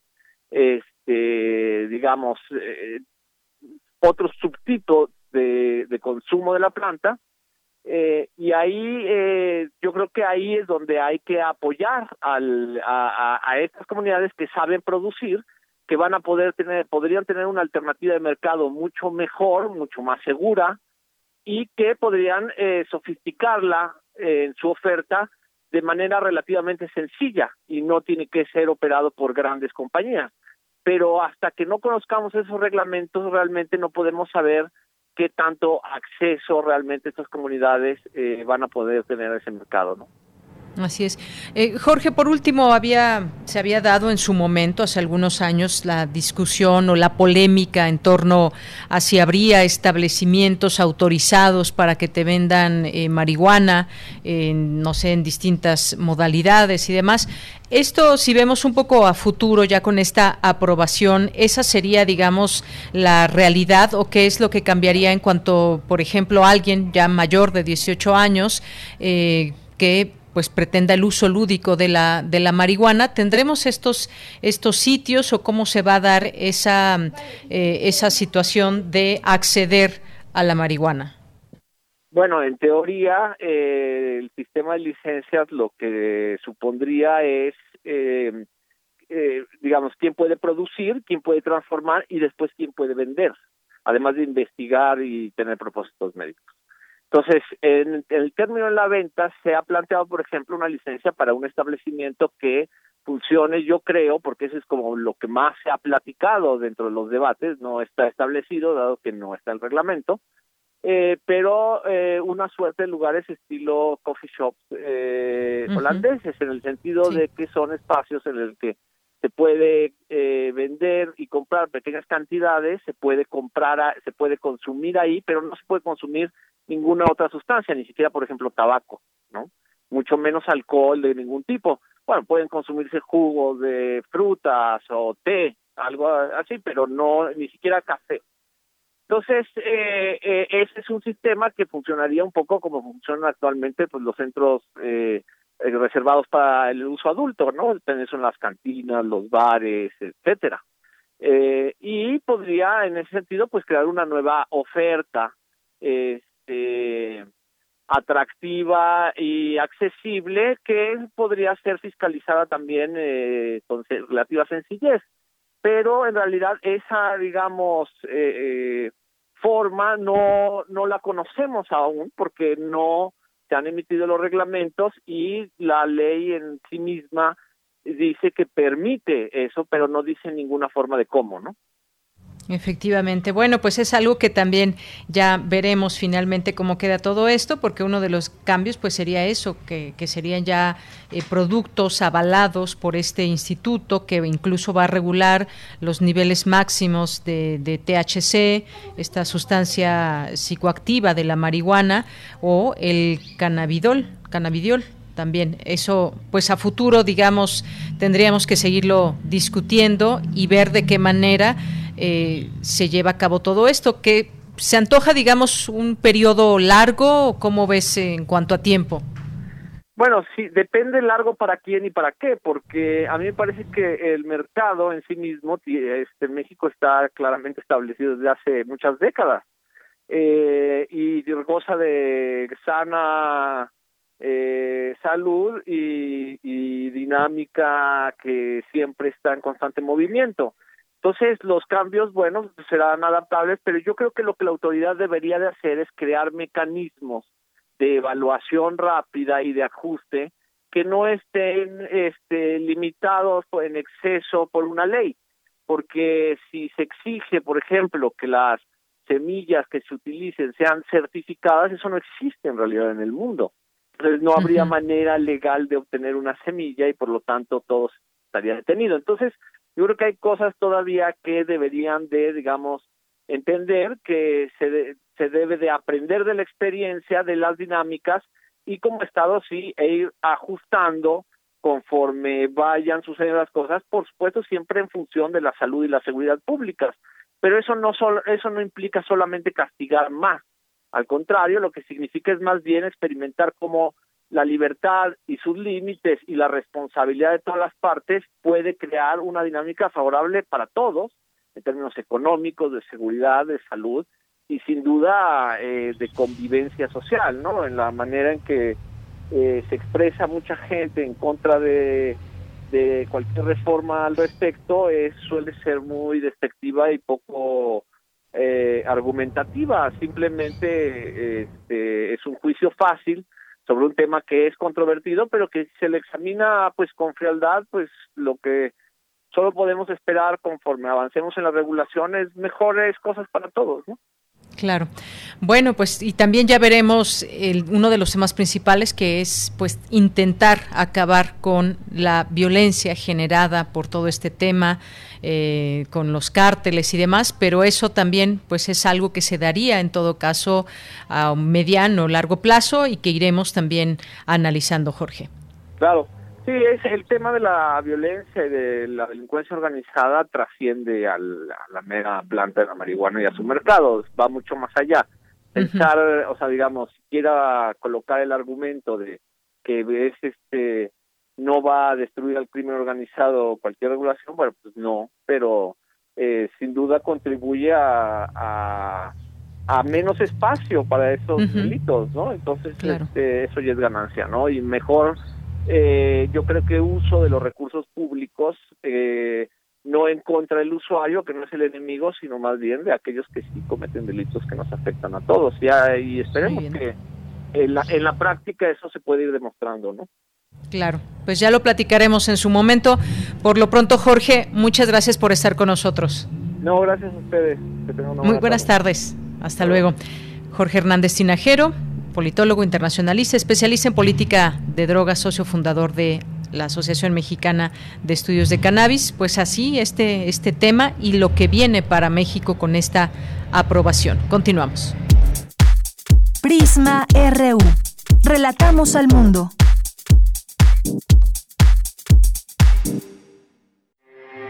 este, digamos, otros subtipos de, consumo de la planta. Eh, y ahí eh, yo creo que ahí es donde hay que apoyar al, a, a, estas comunidades que saben producir, que van a poder tener, podrían tener una alternativa de mercado mucho mejor, mucho más segura y que podrían eh, sofisticarla en su oferta de manera relativamente sencilla y no tiene que ser operado por grandes compañías. Pero hasta que no conozcamos esos reglamentos realmente no podemos saber qué tanto acceso realmente estas comunidades eh, van a poder tener a ese mercado, ¿no? Así es. Eh, Jorge, por último, había se había dado en su momento, hace algunos años, la discusión o la polémica en torno a si habría establecimientos autorizados para que te vendan eh, marihuana, no sé, en distintas modalidades y demás. Esto, si vemos un poco a futuro ya con esta aprobación, ¿esa sería, digamos, la realidad o qué es lo que cambiaría en cuanto, por ejemplo, alguien ya mayor de 18 años eh, que pues pretenda el uso lúdico de la de la marihuana tendremos estos estos sitios o cómo se va a dar esa eh, esa situación de acceder a la marihuana bueno en teoría eh, el sistema de licencias lo que supondría es eh, digamos quién puede producir quién puede transformar y después quién puede vender además de investigar y tener propósitos médicos entonces, en, el término de la venta se ha planteado, por ejemplo, una licencia para un establecimiento que funcione, yo creo, porque eso es como lo que más se ha platicado dentro de los debates, no está establecido, dado que no está el reglamento, eh, pero eh, una suerte de lugares estilo coffee shops eh, holandeses, en el sentido de que son espacios en el que se puede eh, vender y comprar pequeñas cantidades, se puede comprar, se puede consumir ahí, pero no se puede consumir ninguna otra sustancia, ni siquiera, por ejemplo, tabaco, ¿no? Mucho menos alcohol de ningún tipo. Bueno, pueden consumirse jugos de frutas o té, algo así, pero no, ni siquiera café. Entonces, eh, eh, ese es un sistema que funcionaría un poco como funcionan actualmente pues los centros eh, reservados para el uso adulto, ¿no? Son las cantinas, los bares, etcétera. y podría, en ese sentido, pues crear una nueva oferta eh, este, atractiva y accesible que podría ser fiscalizada también eh, con relativa sencillez. Pero en realidad esa, digamos, eh, eh, forma no, no la conocemos aún porque no se han emitido los reglamentos y la ley en sí misma dice que permite eso, pero no dice ninguna forma de cómo, ¿no? Efectivamente. Bueno, pues es algo que también ya veremos finalmente cómo queda todo esto, porque uno de los cambios pues sería eso, que, serían ya eh, productos avalados por este instituto que incluso va a regular los niveles máximos de, de THC, esta sustancia psicoactiva de la marihuana o el cannabidol, cannabidiol también. Eso, pues a futuro, digamos, tendríamos que seguirlo discutiendo y ver de qué manera eh, se lleva a cabo todo esto, que se antoja, digamos, un periodo largo, ¿cómo ves en cuanto a tiempo? Bueno, sí, depende largo para quién y para qué, porque a mí me parece que el mercado en sí mismo, este, México está claramente establecido desde hace muchas décadas eh, y goza de sana eh, salud y, y dinámica que siempre está en constante movimiento. Entonces, los cambios, bueno, serán adaptables, pero yo creo que lo que la autoridad debería de hacer es crear mecanismos de evaluación rápida y de ajuste que no estén este, limitados en exceso por una ley, porque si se exige, por ejemplo, que las semillas que se utilicen sean certificadas, eso no existe en realidad en el mundo. Entonces no habría manera legal de obtener una semilla y por lo tanto todo estaría detenido. Entonces, yo creo que hay cosas todavía que deberían de, digamos, entender que se, se debe de aprender de la experiencia, de las dinámicas y como Estado sí, e ir ajustando conforme vayan sucediendo las cosas, por supuesto siempre en función de la salud y la seguridad públicas, pero eso no solo, eso no implica solamente castigar más, al contrario, lo que significa es más bien experimentar cómo la libertad y sus límites y la responsabilidad de todas las partes puede crear una dinámica favorable para todos en términos económicos, de seguridad, de salud y sin duda eh, de convivencia social, ¿no? En la manera en que eh, se expresa mucha gente en contra de, de cualquier reforma al respecto es suele ser muy despectiva y poco eh, argumentativa. Simplemente este, es un juicio fácil sobre un tema que es controvertido, pero que se le examina pues con frialdad, pues lo que solo podemos esperar conforme avancemos en las regulaciones, mejores cosas para todos, ¿no? Claro. Bueno, pues y también ya veremos el, uno de los temas principales que es pues intentar acabar con la violencia generada por todo este tema, eh, con los cárteles y demás, pero eso también pues es algo que se daría en todo caso a mediano largo plazo y que iremos también analizando, Jorge. Claro, Sí, es el tema de la violencia y de la delincuencia organizada trasciende al, a la mera planta de la marihuana y a su mercado, va mucho más allá. Pensar, o sea, digamos, si quiera colocar el argumento de que es este no va a destruir al crimen organizado cualquier regulación, bueno, pues no, pero eh, sin duda contribuye a, a, a, menos espacio para esos delitos, ¿no? Entonces, este, eso ya es ganancia, ¿no? Y mejor eh, yo creo que uso de los recursos públicos eh, no en contra del usuario, que no es el enemigo, sino más bien de aquellos que sí cometen delitos que nos afectan a todos. Ya, y esperemos que en la, en la práctica eso se puede ir demostrando, ¿no? Claro, pues ya lo platicaremos en su momento. Por lo pronto, Jorge, muchas gracias por estar con nosotros. No, gracias a ustedes. Muy buenas tardes. Hasta luego. Jorge Hernández Tinajero, politólogo internacionalista, especialista en política de drogas, socio fundador de la Asociación Mexicana de Estudios de Cannabis, pues así este, este tema y lo que viene para México con esta aprobación. Continuamos. Prisma RU. Relatamos al mundo.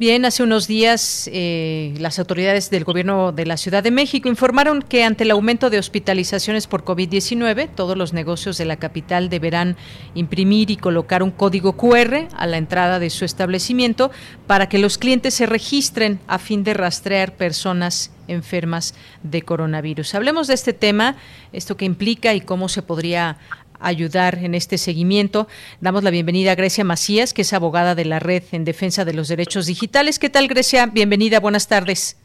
Bien, hace unos días eh, las autoridades del gobierno de la Ciudad de México informaron que ante el aumento de hospitalizaciones por COVID-19, todos los negocios de la capital deberán imprimir y colocar un código QR a la entrada de su establecimiento para que los clientes se registren a fin de rastrear personas enfermas de coronavirus. Hablemos de este tema, esto que implica y cómo se podría ayudar en este seguimiento. Damos la bienvenida a Grecia Macías, que es abogada de la Red en Defensa de los Derechos Digitales. ¿Qué tal, Grecia? Bienvenida, buenas tardes.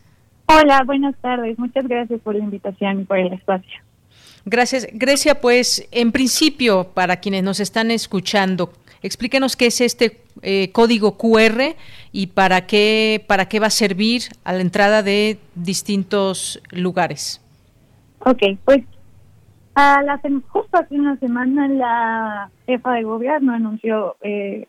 Hola, buenas tardes. Muchas gracias por la invitación y por el espacio. Gracias. Grecia, pues en principio, para quienes nos están escuchando, explíquenos qué es este eh, código QR y para qué, para qué va a servir a la entrada de distintos lugares. Ok, pues a la, justo hace una semana la jefa de gobierno anunció, eh,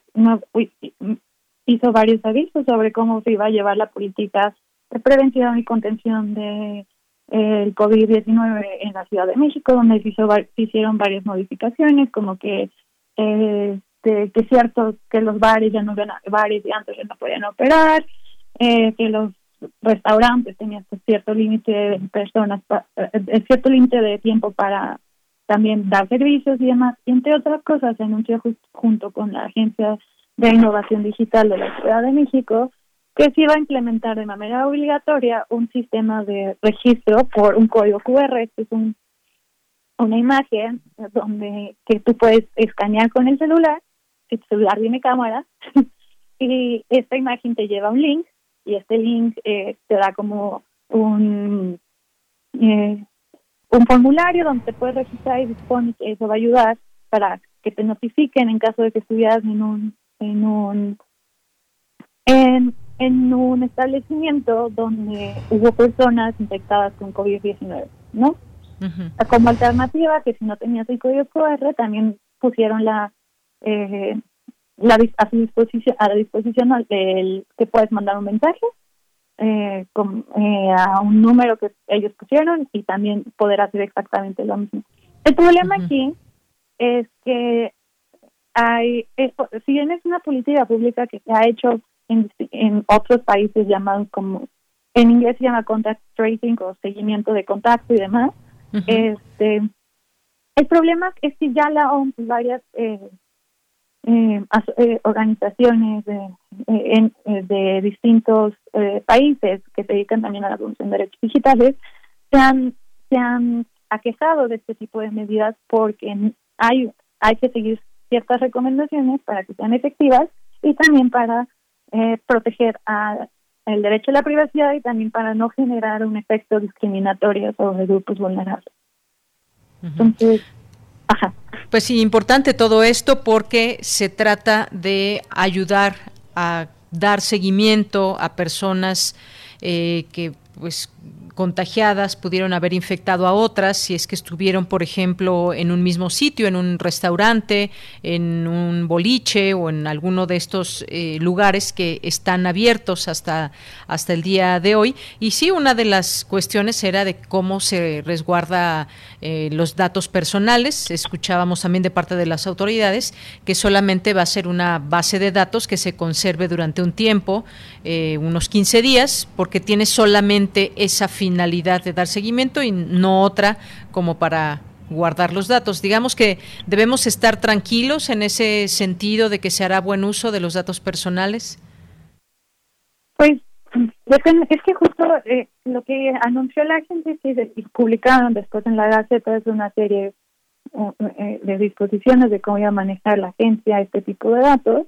hizo varios avisos sobre cómo se iba a llevar la política de prevención y contención de el COVID-19 en la Ciudad de México, donde se, hizo, hicieron varias modificaciones, como que eh, que es cierto que los bares ya no bares y antes ya no podían operar, eh, que los restaurantes tenían cierto límite de personas, eh, cierto límite de tiempo para también dar servicios y demás. Y entre otras cosas, se anunció junto con la Agencia de Innovación Digital de la Ciudad de México que se iba a implementar de manera obligatoria un sistema de registro por un código QR, que es un, una imagen donde que tú puedes escanear con el celular, si tu celular tiene cámara, y esta imagen te lleva a un link y este link eh, te da como un eh, un formulario donde te puedes registrar y supone que eso va a ayudar para que te notifiquen en caso de que estuvieras en un en un en, en un establecimiento donde hubo personas infectadas con COVID-19, ¿no? Como alternativa, que si no tenías el código QR, también pusieron la eh, la a su disposición a la disposición del que puedes mandar un mensaje eh, con, eh, a un número que ellos pusieron y también poder hacer exactamente lo mismo. El problema aquí es que hay, si bien es una política pública que se ha hecho en, en otros países llamados como, en inglés se llama contact tracing o seguimiento de contacto y demás, este el problema es que ya la OMS, varias eh, eh, eh, organizaciones de, eh, eh, de distintos países que se dedican también a la promoción de derechos digitales se han, se han aquejado de este tipo de medidas porque hay, hay que seguir ciertas recomendaciones para que sean efectivas y también para proteger a el derecho a la privacidad y también para no generar un efecto discriminatorio sobre grupos vulnerables. Entonces, ajá. Pues sí, importante todo esto porque se trata de ayudar a dar seguimiento a personas eh, que pues contagiadas pudieron haber infectado a otras si es que estuvieron, por ejemplo, en un mismo sitio, en un restaurante, en un boliche o en alguno de estos eh, lugares que están abiertos hasta, hasta el día de hoy. Y sí, una de las cuestiones era de cómo se resguarda eh, los datos personales. Escuchábamos también de parte de las autoridades que solamente va a ser una base de datos que se conserve durante un tiempo, eh, unos 15 días, porque tiene solamente esa finalidad finalidad de dar seguimiento y no otra como para guardar los datos. Digamos que debemos estar tranquilos en ese sentido de que se hará buen uso de los datos personales. Pues es que justo eh, lo que anunció la agencia y publicaron después en la Gaceta es una serie eh, de disposiciones de cómo iba a manejar la agencia este tipo de datos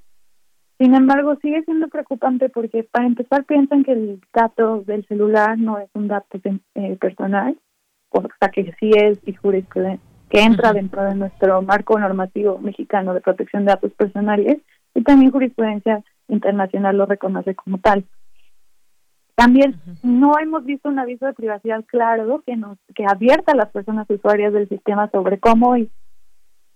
sin embargo, sigue siendo preocupante porque para empezar piensan que el dato del celular no es un dato eh, personal, o sea que sí es y que entra dentro de nuestro marco normativo mexicano de protección de datos personales y también jurisprudencia internacional lo reconoce como tal. También no hemos visto un aviso de privacidad claro que nos que advierta a las personas usuarias del sistema sobre cómo y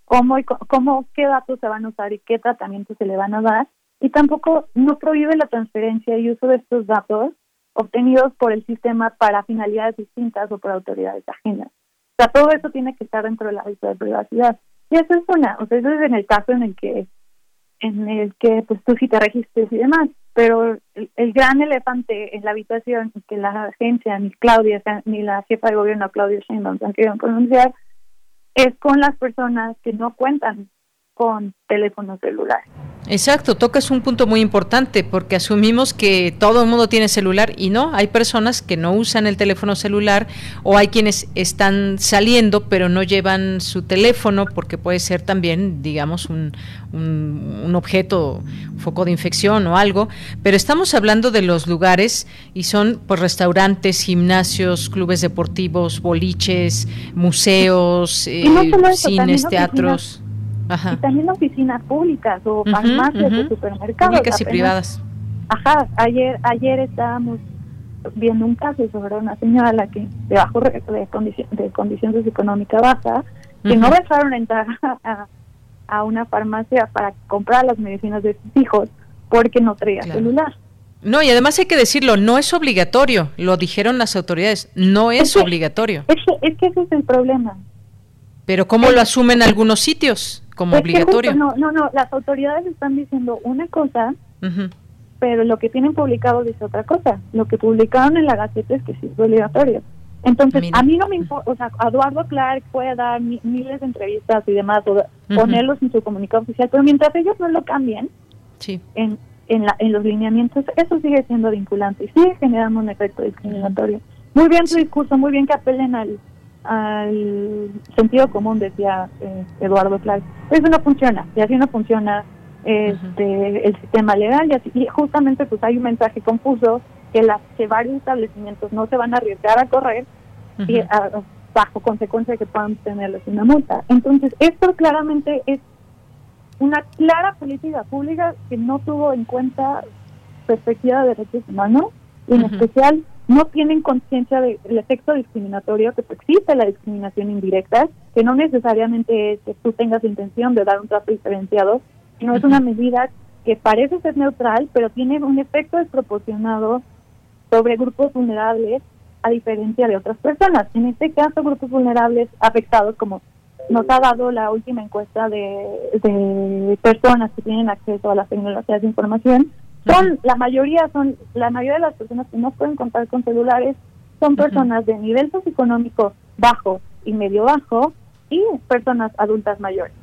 cómo y cómo qué datos se van a usar y qué tratamientos se le van a dar y tampoco no prohíbe la transferencia y uso de estos datos obtenidos por el sistema para finalidades distintas o por autoridades ajenas. O sea, todo eso tiene que estar dentro de la lista de privacidad. Y eso es una, o sea, eso es en el caso en el que en el que pues tú sí te registres y demás, pero el, gran elefante en la habitación que la agencia, ni Claudia, ni la jefa de gobierno Claudia Sheinbaum han querido pronunciar, es con las personas que no cuentan con teléfono celular. Exacto, tocas un punto muy importante porque asumimos que todo el mundo tiene celular y no, hay personas que no usan el teléfono celular o hay quienes están saliendo pero no llevan su teléfono porque puede ser también, digamos, un, un, objeto, foco de infección o algo, pero estamos hablando de los lugares y son pues restaurantes, gimnasios, clubes deportivos, boliches, museos, eh, cines, teatros. Y también oficinas públicas o farmacias o supermercados. Públicas y privadas. Ajá, ayer, ayer estábamos viendo un caso sobre una señora a la que de bajo de, condición, de condición socioeconómica baja que no dejaron entrar a, a, una farmacia para comprar las medicinas de sus hijos porque no traía celular. No, y además hay que decirlo, no es obligatorio, lo dijeron las autoridades, no es, obligatorio. Es que, es que ese es el problema. Pero ¿cómo lo asumen algunos sitios? Como obligatorio. no, no, no, las autoridades están diciendo una cosa, pero lo que tienen publicado dice otra cosa. Lo que publicaron en la Gaceta es que sí es obligatorio. Entonces, a mí no me importa, o sea, Eduardo Clark puede dar miles de entrevistas y demás, o ponerlos en su comunicado oficial, pero mientras ellos no lo cambien sí. en, en, la, en los lineamientos, eso sigue siendo vinculante y sigue generando un efecto discriminatorio. Muy bien su discurso, muy bien que apelen al, al sentido común, decía eh, Eduardo Clark. Eso no funciona, y así no funciona este, el sistema legal, y, así, justamente pues hay un mensaje confuso que, las, que varios establecimientos no se van a arriesgar a correr y bajo consecuencia que puedan tenerles una multa. Entonces, esto claramente es una clara política pública que no tuvo en cuenta perspectiva de derechos humanos, y en especial no tienen conciencia del efecto discriminatorio, que existe la discriminación indirecta, que no necesariamente es que tú tengas intención de dar un trato diferenciado, sino es una medida que parece ser neutral, pero tiene un efecto desproporcionado sobre grupos vulnerables a diferencia de otras personas. En este caso, grupos vulnerables afectados, como nos ha dado la última encuesta de, de personas que tienen acceso a las tecnologías de información, son la mayoría son la mayoría de las personas que no pueden contar con celulares son personas de nivel socioeconómico bajo y medio bajo y personas adultas mayores.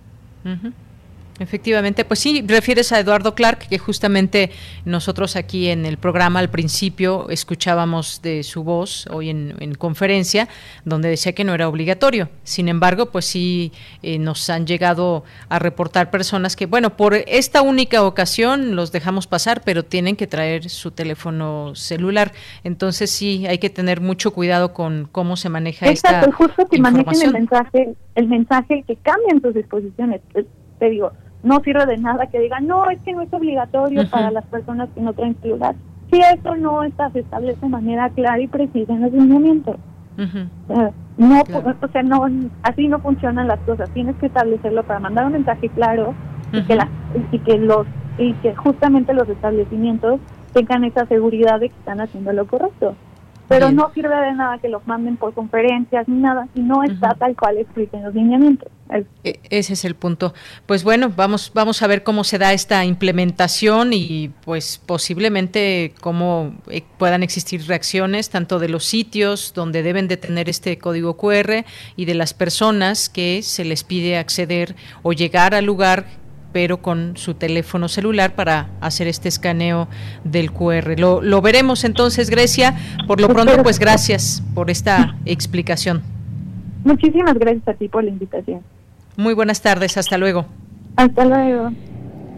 Efectivamente, pues sí, refieres a Eduardo Clark, que justamente nosotros aquí en el programa al principio escuchábamos de su voz hoy en, conferencia, donde decía que no era obligatorio. Sin embargo, pues sí eh, nos han llegado a reportar personas que, bueno, por esta única ocasión los dejamos pasar, pero tienen que traer su teléfono celular. Entonces sí, hay que tener mucho cuidado con cómo se maneja Exacto, esta justo que manejen el mensaje, el mensaje que cambien sus disposiciones. Te digo, no sirve de nada que digan, no, es que no es obligatorio para las personas que no traen celular. Si eso no está, se establece de manera clara y precisa en los lineamientos. no, o sea, no, así no funcionan las cosas. Tienes que establecerlo para mandar un mensaje claro y, que y que los y que justamente los establecimientos tengan esa seguridad de que están haciendo lo correcto pero no sirve de nada que los manden por conferencias ni nada y no está tal cual escrito en los lineamientos. E, ese es el punto. Pues bueno, vamos vamos a ver cómo se da esta implementación y pues posiblemente cómo eh, puedan existir reacciones tanto de los sitios donde deben de tener este código QR y de las personas que se les pide acceder o llegar al lugar pero con su teléfono celular para hacer este escaneo del QR. Lo, lo veremos entonces, Grecia. Por lo pronto, pues gracias por esta explicación. Muchísimas gracias a ti por la invitación. Muy buenas tardes, hasta luego. Hasta luego.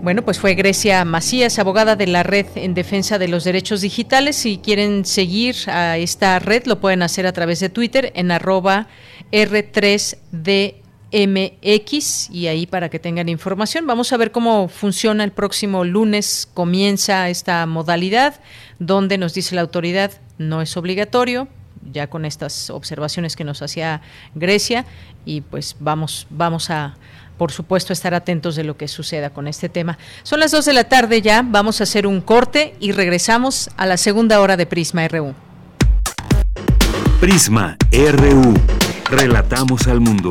Bueno, pues fue Grecia Macías, abogada de la Red en Defensa de los Derechos Digitales. Si quieren seguir a esta red, lo pueden hacer a través de Twitter en arroba R3D MX y ahí para que tengan información. Vamos a ver cómo funciona el próximo lunes. Comienza esta modalidad donde nos dice la autoridad no es obligatorio, ya con estas observaciones que nos hacía Grecia y pues vamos vamos a por supuesto estar atentos de lo que suceda con este tema. Son las 2 de la tarde ya, vamos a hacer un corte y regresamos a la segunda hora de Prisma RU. Prisma RU. Relatamos al mundo.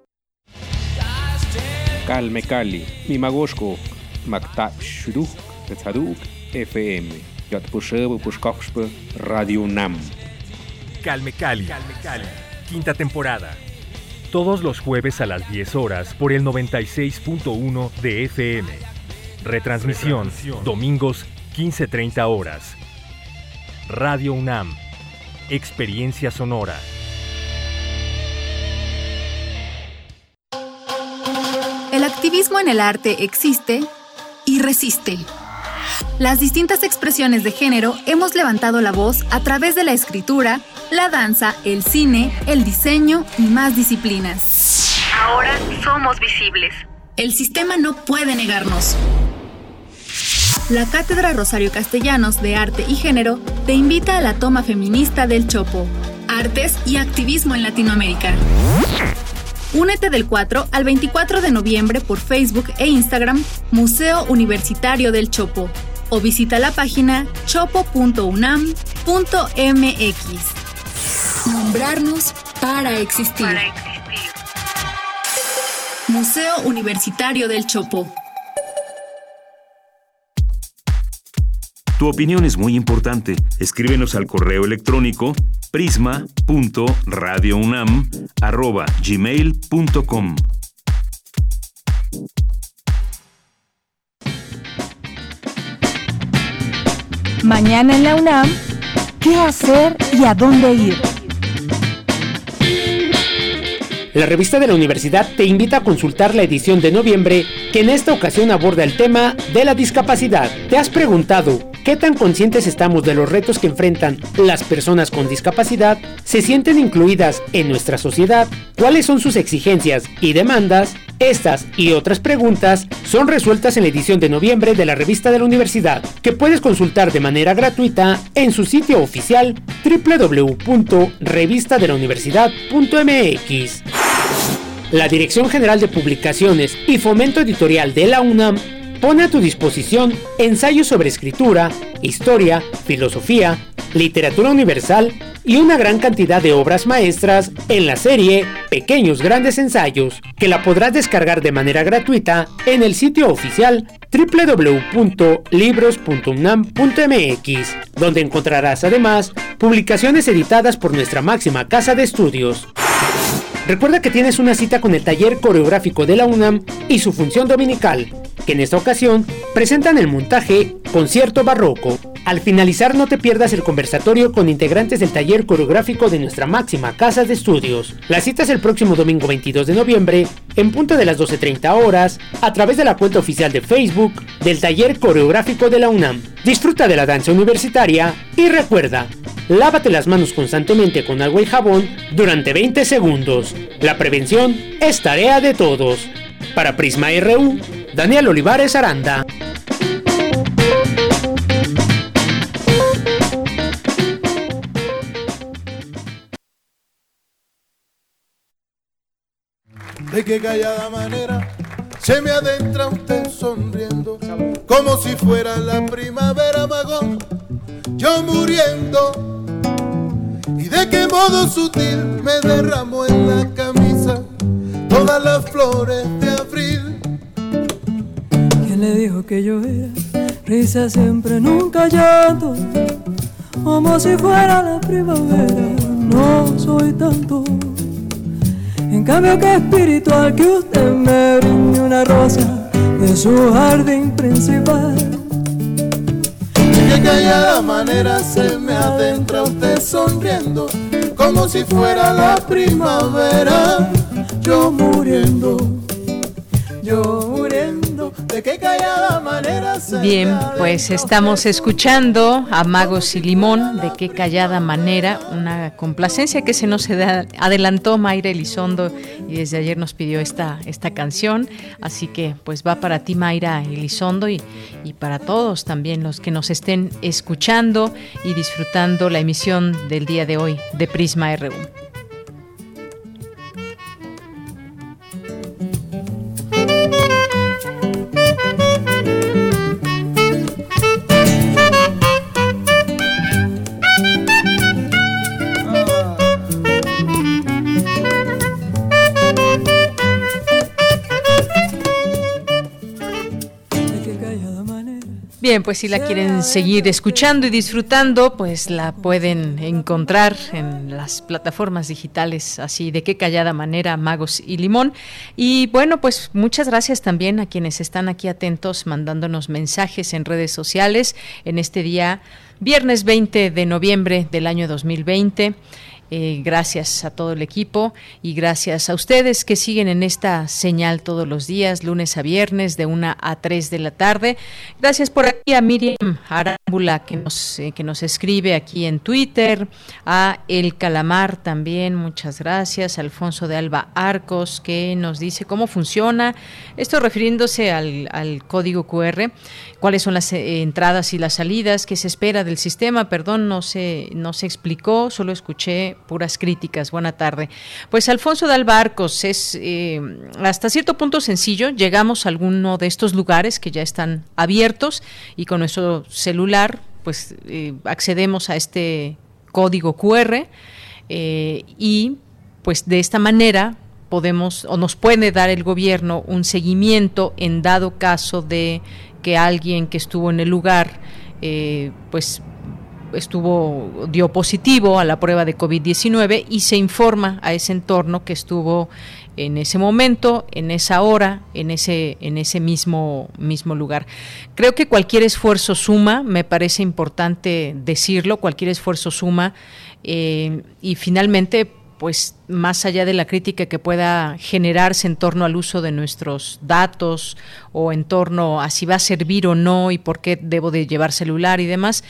Calme Cali, Mimagoshko, Makta Shuduk, Tetzaduk, FM, Yatpushebo Pushkoxpe, Radio Nam. Calme Cali, Calme Cali, quinta temporada. Todos los jueves a las 10 horas por el 96.1 de FM. Retransmisión, Retransmisión, domingos 15.30 horas. Radio UNAM, Experiencia Sonora. Activismo en el arte existe y resiste. Las distintas expresiones de género hemos levantado la voz a través de la escritura, la danza, el cine, el diseño y más disciplinas. Ahora somos visibles. El sistema no puede negarnos. La Cátedra Rosario Castellanos de Arte y Género te invita a la toma feminista del Chopo, Artes y Activismo en Latinoamérica. Únete del 4 al 24 de noviembre por Facebook e Instagram Museo Universitario del Chopo o visita la página chopo.unam.mx. Nombrarnos para existir. para existir. Museo Universitario del Chopo. Tu opinión es muy importante. Escríbenos al correo electrónico prisma.radiounam@gmail.com. Mañana en la UNAM, ¿qué hacer y a dónde ir? La revista de la universidad te invita a consultar la edición de noviembre que en esta ocasión aborda el tema de la discapacidad. ¿Te has preguntado qué tan conscientes estamos de los retos que enfrentan las personas con discapacidad? ¿Se sienten incluidas en nuestra sociedad? ¿Cuáles son sus exigencias y demandas? Estas y otras preguntas son resueltas en la edición de noviembre de la revista de la universidad, que puedes consultar de manera gratuita en su sitio oficial www.revistadelauniversidad.mx. La Dirección General de Publicaciones y Fomento Editorial de la UNAM pone a tu disposición ensayos sobre escritura, historia, filosofía, literatura universal y una gran cantidad de obras maestras en la serie Pequeños Grandes Ensayos, que la podrás descargar de manera gratuita en el sitio oficial www.libros.unam.mx, donde encontrarás además publicaciones editadas por nuestra máxima casa de estudios. Recuerda que tienes una cita con el taller coreográfico de la UNAM y su función dominical, que en esta ocasión presentan el montaje Concierto Barroco. Al finalizar no te pierdas el conversatorio con integrantes del taller coreográfico de nuestra máxima casa de estudios. La cita es el próximo domingo 22 de noviembre, en punto de las 12.30 horas, a través de la cuenta oficial de Facebook del taller coreográfico de la UNAM. Disfruta de la danza universitaria y recuerda, lávate las manos constantemente con agua y jabón durante 20 segundos. La prevención es tarea de todos. Para Prisma RU, Daniel Olivares Aranda. De qué callada manera se me adentra usted sonriendo, como si fuera la primavera vagón, yo muriendo. Y de qué modo sutil me derramó en la camisa todas las flores de abril le dijo que yo era risa siempre, nunca llanto, como si fuera la primavera, no soy tanto. En cambio que espiritual que usted me brinde una rosa de su jardín principal. Callada manera se me adentra usted sonriendo, como si fuera la primavera, yo muriendo, yo muriendo. Bien, pues estamos escuchando a Magos y Limón, de qué callada manera, una complacencia que se nos adelantó Mayra Elizondo y desde ayer nos pidió esta, esta canción, así que pues va para ti Mayra Elizondo y, y para todos también los que nos estén escuchando y disfrutando la emisión del día de hoy de Prisma RU. Bien, pues si la quieren seguir escuchando y disfrutando, pues la pueden encontrar en las plataformas digitales, así de qué callada manera, Magos y Limón. Y bueno, pues muchas gracias también a quienes están aquí atentos, mandándonos mensajes en redes sociales en este día, viernes 20 de noviembre del año 2020. Eh, gracias a todo el equipo y gracias a ustedes que siguen en esta señal todos los días, lunes a viernes, de una a 3 de la tarde. Gracias por aquí a Miriam Arámbula, que nos, eh, que nos escribe aquí en Twitter, a El Calamar también, muchas gracias, Alfonso de Alba Arcos, que nos dice cómo funciona, esto refiriéndose al, al código QR cuáles son las eh, entradas y las salidas, qué se espera del sistema, perdón, no se, no se explicó, solo escuché puras críticas. Buena tarde. Pues Alfonso de Albarcos es eh, hasta cierto punto sencillo. Llegamos a alguno de estos lugares que ya están abiertos y con nuestro celular pues eh, accedemos a este código QR eh, y pues de esta manera podemos o nos puede dar el gobierno un seguimiento en dado caso de que alguien que estuvo en el lugar pues estuvo dio positivo a la prueba de COVID-19 y se informa a ese entorno que estuvo en ese momento, en esa hora, en ese en ese mismo mismo lugar. Creo que cualquier esfuerzo suma, me parece importante decirlo, cualquier esfuerzo suma eh, y finalmente pues más allá de la crítica que pueda generarse en torno al uso de nuestros datos o en torno a si va a servir o no y por qué debo de llevar celular y demás,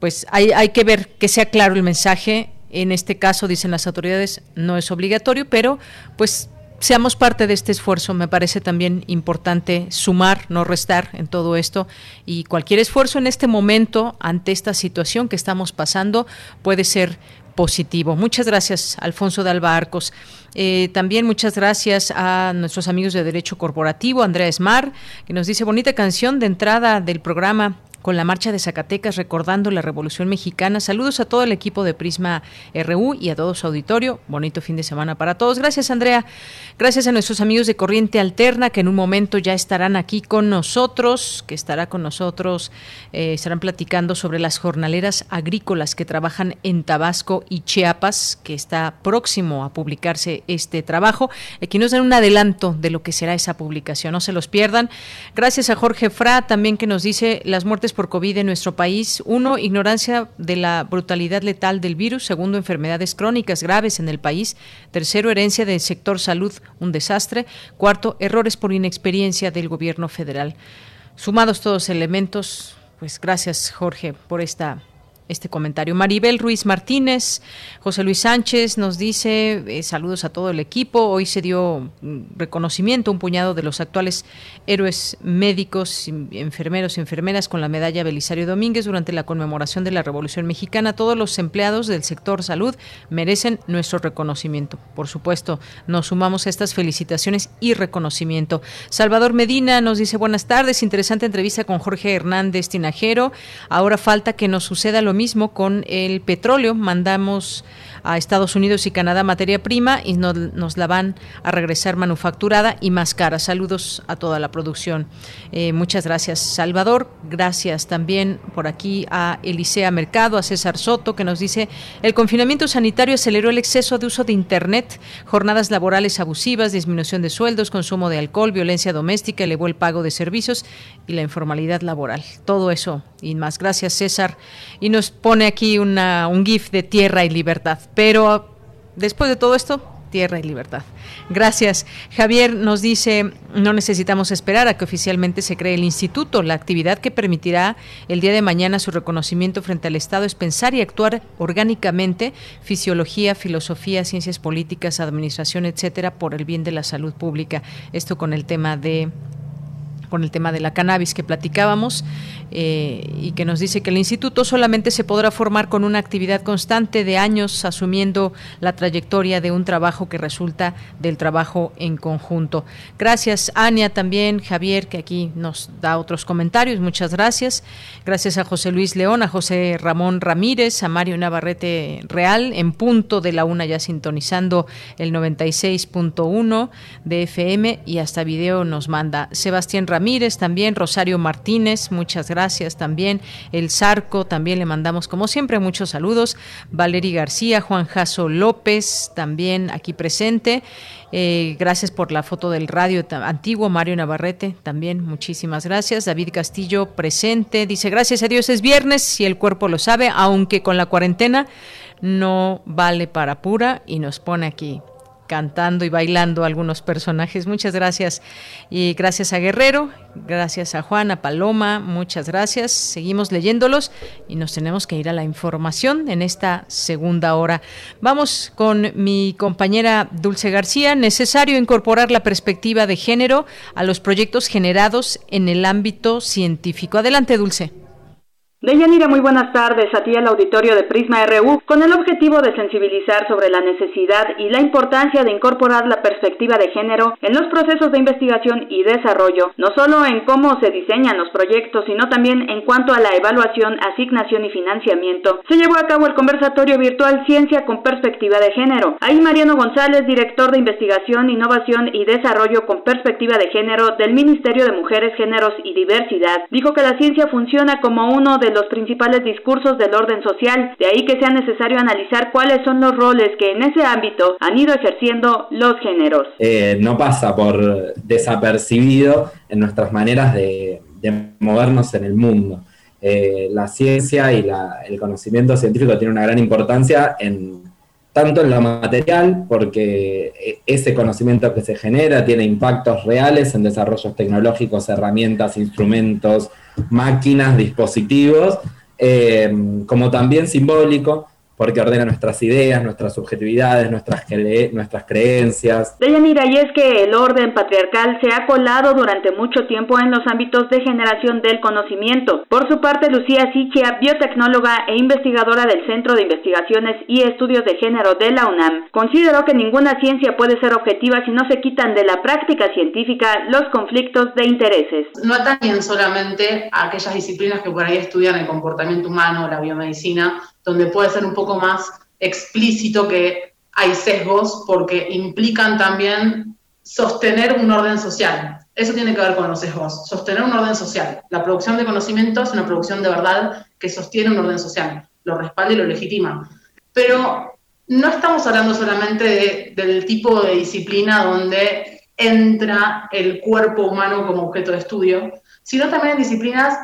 pues hay, hay que ver que sea claro el mensaje. En este caso, dicen las autoridades, no es obligatorio, pero pues seamos parte de este esfuerzo. Me parece también importante sumar, no restar en todo esto. Y cualquier esfuerzo en este momento, ante esta situación que estamos pasando, puede ser positivo. Muchas gracias, Alfonso de Alba Arcos. Eh, también muchas gracias a nuestros amigos de Derecho Corporativo, Andrea Esmar, que nos dice bonita canción de entrada del programa con la marcha de Zacatecas recordando la Revolución Mexicana. Saludos a todo el equipo de Prisma RU y a todo su auditorio. Bonito fin de semana para todos. Gracias, Andrea. Gracias a nuestros amigos de Corriente Alterna que en un momento ya estarán aquí con nosotros, que estará con nosotros, eh, estarán platicando sobre las jornaleras agrícolas que trabajan en Tabasco y Chiapas, que está próximo a publicarse este trabajo. Aquí nos dan un adelanto de lo que será esa publicación. No se los pierdan. Gracias a Jorge Fra también que nos dice las muertes por COVID en nuestro país. Uno, ignorancia de la brutalidad letal del virus. Segundo, enfermedades crónicas graves en el país. Tercero, herencia del sector salud, un desastre. Cuarto, errores por inexperiencia del gobierno federal. Sumados todos elementos, pues gracias Jorge por esta este comentario. Maribel Ruiz Martínez, José Luis Sánchez nos dice eh, saludos a todo el equipo. Hoy se dio mm, reconocimiento un puñado de los actuales héroes médicos, enfermeros y enfermeras con la medalla Belisario Domínguez durante la conmemoración de la Revolución Mexicana. Todos los empleados del sector salud merecen nuestro reconocimiento. Por supuesto, nos sumamos a estas felicitaciones y reconocimiento. Salvador Medina nos dice buenas tardes, interesante entrevista con Jorge Hernández Tinajero. Ahora falta que nos suceda lo mismo con el petróleo. Mandamos a Estados Unidos y Canadá materia prima y nos, la van a regresar manufacturada y más cara. Saludos a toda la producción. Eh, muchas gracias, Salvador. Gracias también por aquí a Elisea Mercado, a César Soto, que nos dice, el confinamiento sanitario aceleró el exceso de uso de Internet, jornadas laborales abusivas, disminución de sueldos, consumo de alcohol, violencia doméstica, elevó el pago de servicios y la informalidad laboral. Todo eso y más. Gracias, César. Y nos pone aquí una, un GIF de tierra y libertad. Pero después de todo esto, tierra y libertad. Gracias. Javier nos dice, no necesitamos esperar a que oficialmente se cree el instituto. La actividad que permitirá el día de mañana su reconocimiento frente al Estado es pensar y actuar orgánicamente, fisiología, filosofía, ciencias políticas, administración, etcétera, por el bien de la salud pública. Esto con el tema de con el tema de la cannabis que platicábamos eh, y que nos dice que el instituto solamente se podrá formar con una actividad constante de años asumiendo la trayectoria de un trabajo que resulta del trabajo en conjunto. Gracias, Ania, también, Javier, que aquí nos da otros comentarios. Muchas gracias. Gracias a José Luis León, a José Ramón Ramírez, a Mario Navarrete Real, en punto de la una ya sintonizando el 96.1 de FM y hasta video nos manda Sebastián Ramírez, también Rosario Martínez, muchas gracias también. El Zarco, también le mandamos como siempre muchos saludos. Valery García, Juan Jaso López, también aquí presente. Eh, gracias por la foto del radio antiguo, Mario Navarrete, también muchísimas gracias. David Castillo presente, dice gracias a Dios es viernes, si el cuerpo lo sabe, aunque con la cuarentena no vale para pura y nos pone aquí cantando y bailando algunos personajes. Muchas gracias. Y gracias a Guerrero, gracias a Juana, Paloma, muchas gracias. Seguimos leyéndolos y nos tenemos que ir a la información en esta segunda hora. Vamos con mi compañera Dulce García. Necesario incorporar la perspectiva de género a los proyectos generados en el ámbito científico. Adelante, Dulce. Deyanira, muy buenas tardes a ti al auditorio de Prisma RU con el objetivo de sensibilizar sobre la necesidad y la importancia de incorporar la perspectiva de género en los procesos de investigación y desarrollo, no solo en cómo se diseñan los proyectos, sino también en cuanto a la evaluación, asignación y financiamiento. Se llevó a cabo el conversatorio virtual Ciencia con perspectiva de género. Ahí Mariano González, director de investigación, innovación y desarrollo con perspectiva de género del Ministerio de Mujeres, Géneros y Diversidad, dijo que la ciencia funciona como uno de los principales discursos del orden social, de ahí que sea necesario analizar cuáles son los roles que en ese ámbito han ido ejerciendo los géneros. Eh, no pasa por desapercibido en nuestras maneras de, movernos en el mundo. Eh, la ciencia y el conocimiento científico tiene una gran importancia en tanto en lo material, porque ese conocimiento que se genera tiene impactos reales en desarrollos tecnológicos, herramientas, instrumentos, máquinas, dispositivos, eh, como también simbólico, porque ordena nuestras ideas, nuestras subjetividades, nuestras, nuestras creencias. Deyanira, y es que el orden patriarcal se ha colado durante mucho tiempo en los ámbitos de generación del conocimiento. Por su parte, Lucía Sichia, biotecnóloga e investigadora del Centro de Investigaciones y Estudios de Género de la UNAM, consideró que ninguna ciencia puede ser objetiva si no se quitan de la práctica científica los conflictos de intereses. No atañen solamente a aquellas disciplinas que por ahí estudian el comportamiento humano, la biomedicina, donde puede ser un poco más explícito que hay sesgos porque implican también sostener un orden social. Eso tiene que ver con los sesgos, sostener un orden social. La producción de conocimiento es una producción de verdad que sostiene un orden social, lo respalda y lo legitima. Pero no estamos hablando solamente del tipo de disciplina donde entra el cuerpo humano como objeto de estudio, sino también en disciplinas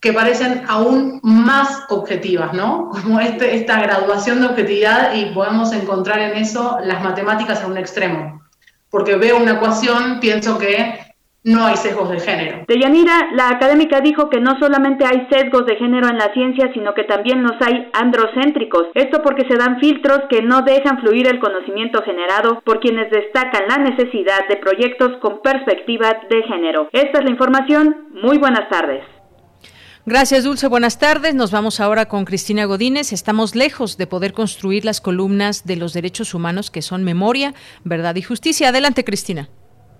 que parecen aún más objetivas, ¿no? Como este, esta graduación de objetividad y podemos encontrar en eso las matemáticas en un extremo. Porque veo una ecuación, pienso que no hay sesgos de género. Deyanira, la académica dijo que no solamente hay sesgos de género en la ciencia, sino que también los hay androcéntricos. Esto porque se dan filtros que no dejan fluir el conocimiento generado por quienes destacan la necesidad de proyectos con perspectiva de género. Esta es la información. Muy buenas tardes. Gracias, Dulce. Buenas tardes. Nos vamos ahora con Cristina Godínez. Estamos lejos de poder construir las columnas de los derechos humanos que son memoria, verdad y justicia. Adelante, Cristina.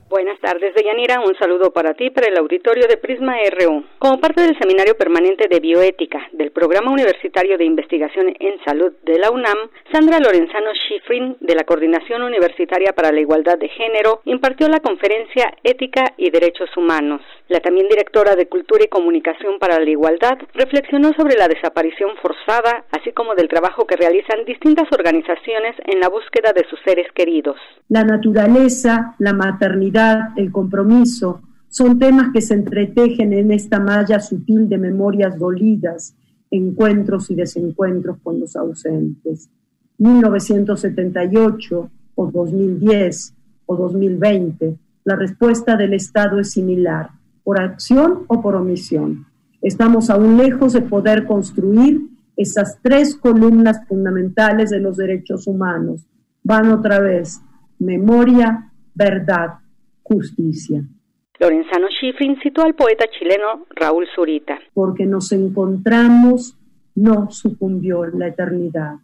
Buenas tardes, Deyanira. Un saludo para ti, para el auditorio de Prisma RU. Como parte del Seminario Permanente de Bioética del Programa Universitario de Investigación en Salud de la UNAM, Sandra Lorenzano Schifrin, de la Coordinación Universitaria para la Igualdad de Género, impartió la conferencia Ética y Derechos Humanos. La también directora de Cultura y Comunicación para la Igualdad reflexionó sobre la desaparición forzada, así como del trabajo que realizan distintas organizaciones en la búsqueda de sus seres queridos. La naturaleza, la maternidad, el compromiso, son temas que se entretejen en esta malla sutil de memorias dolidas, encuentros y desencuentros con los ausentes. 1978 o 2010 o 2020, la respuesta del Estado es similar, por acción o por omisión. Estamos aún lejos de poder construir esas tres columnas fundamentales de los derechos humanos. Van otra vez, memoria, verdad justicia. Lorenzano Schifrin citó al poeta chileno Raúl Zurita. Porque nos encontramos, no sucumbió la eternidad.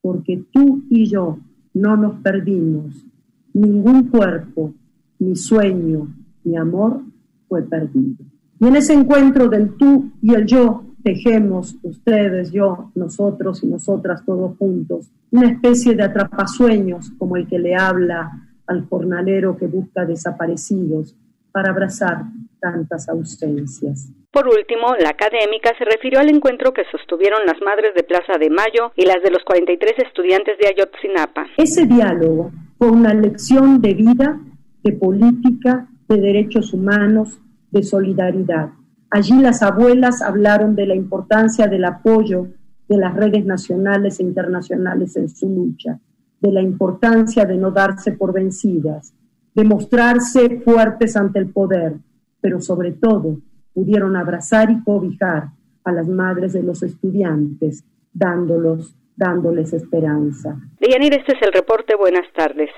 Porque tú y yo no nos perdimos. Ningún cuerpo, ni sueño, ni amor fue perdido. Y en ese encuentro del tú y el yo, tejemos ustedes, yo, nosotros y nosotras todos juntos, una especie de atrapasueños como el que le habla al jornalero que busca desaparecidos para abrazar tantas ausencias. Por último, la académica se refirió al encuentro que sostuvieron las madres de Plaza de Mayo y las de los 43 estudiantes de Ayotzinapa. Ese diálogo fue una lección de vida, de política, de derechos humanos, de solidaridad. Allí las abuelas hablaron de la importancia del apoyo de las redes nacionales e internacionales en su lucha de la importancia de no darse por vencidas, de mostrarse fuertes ante el poder, pero sobre todo pudieron abrazar y cobijar a las madres de los estudiantes, dándolos, dándoles esperanza. Deyanir, este es el reporte. Buenas tardes.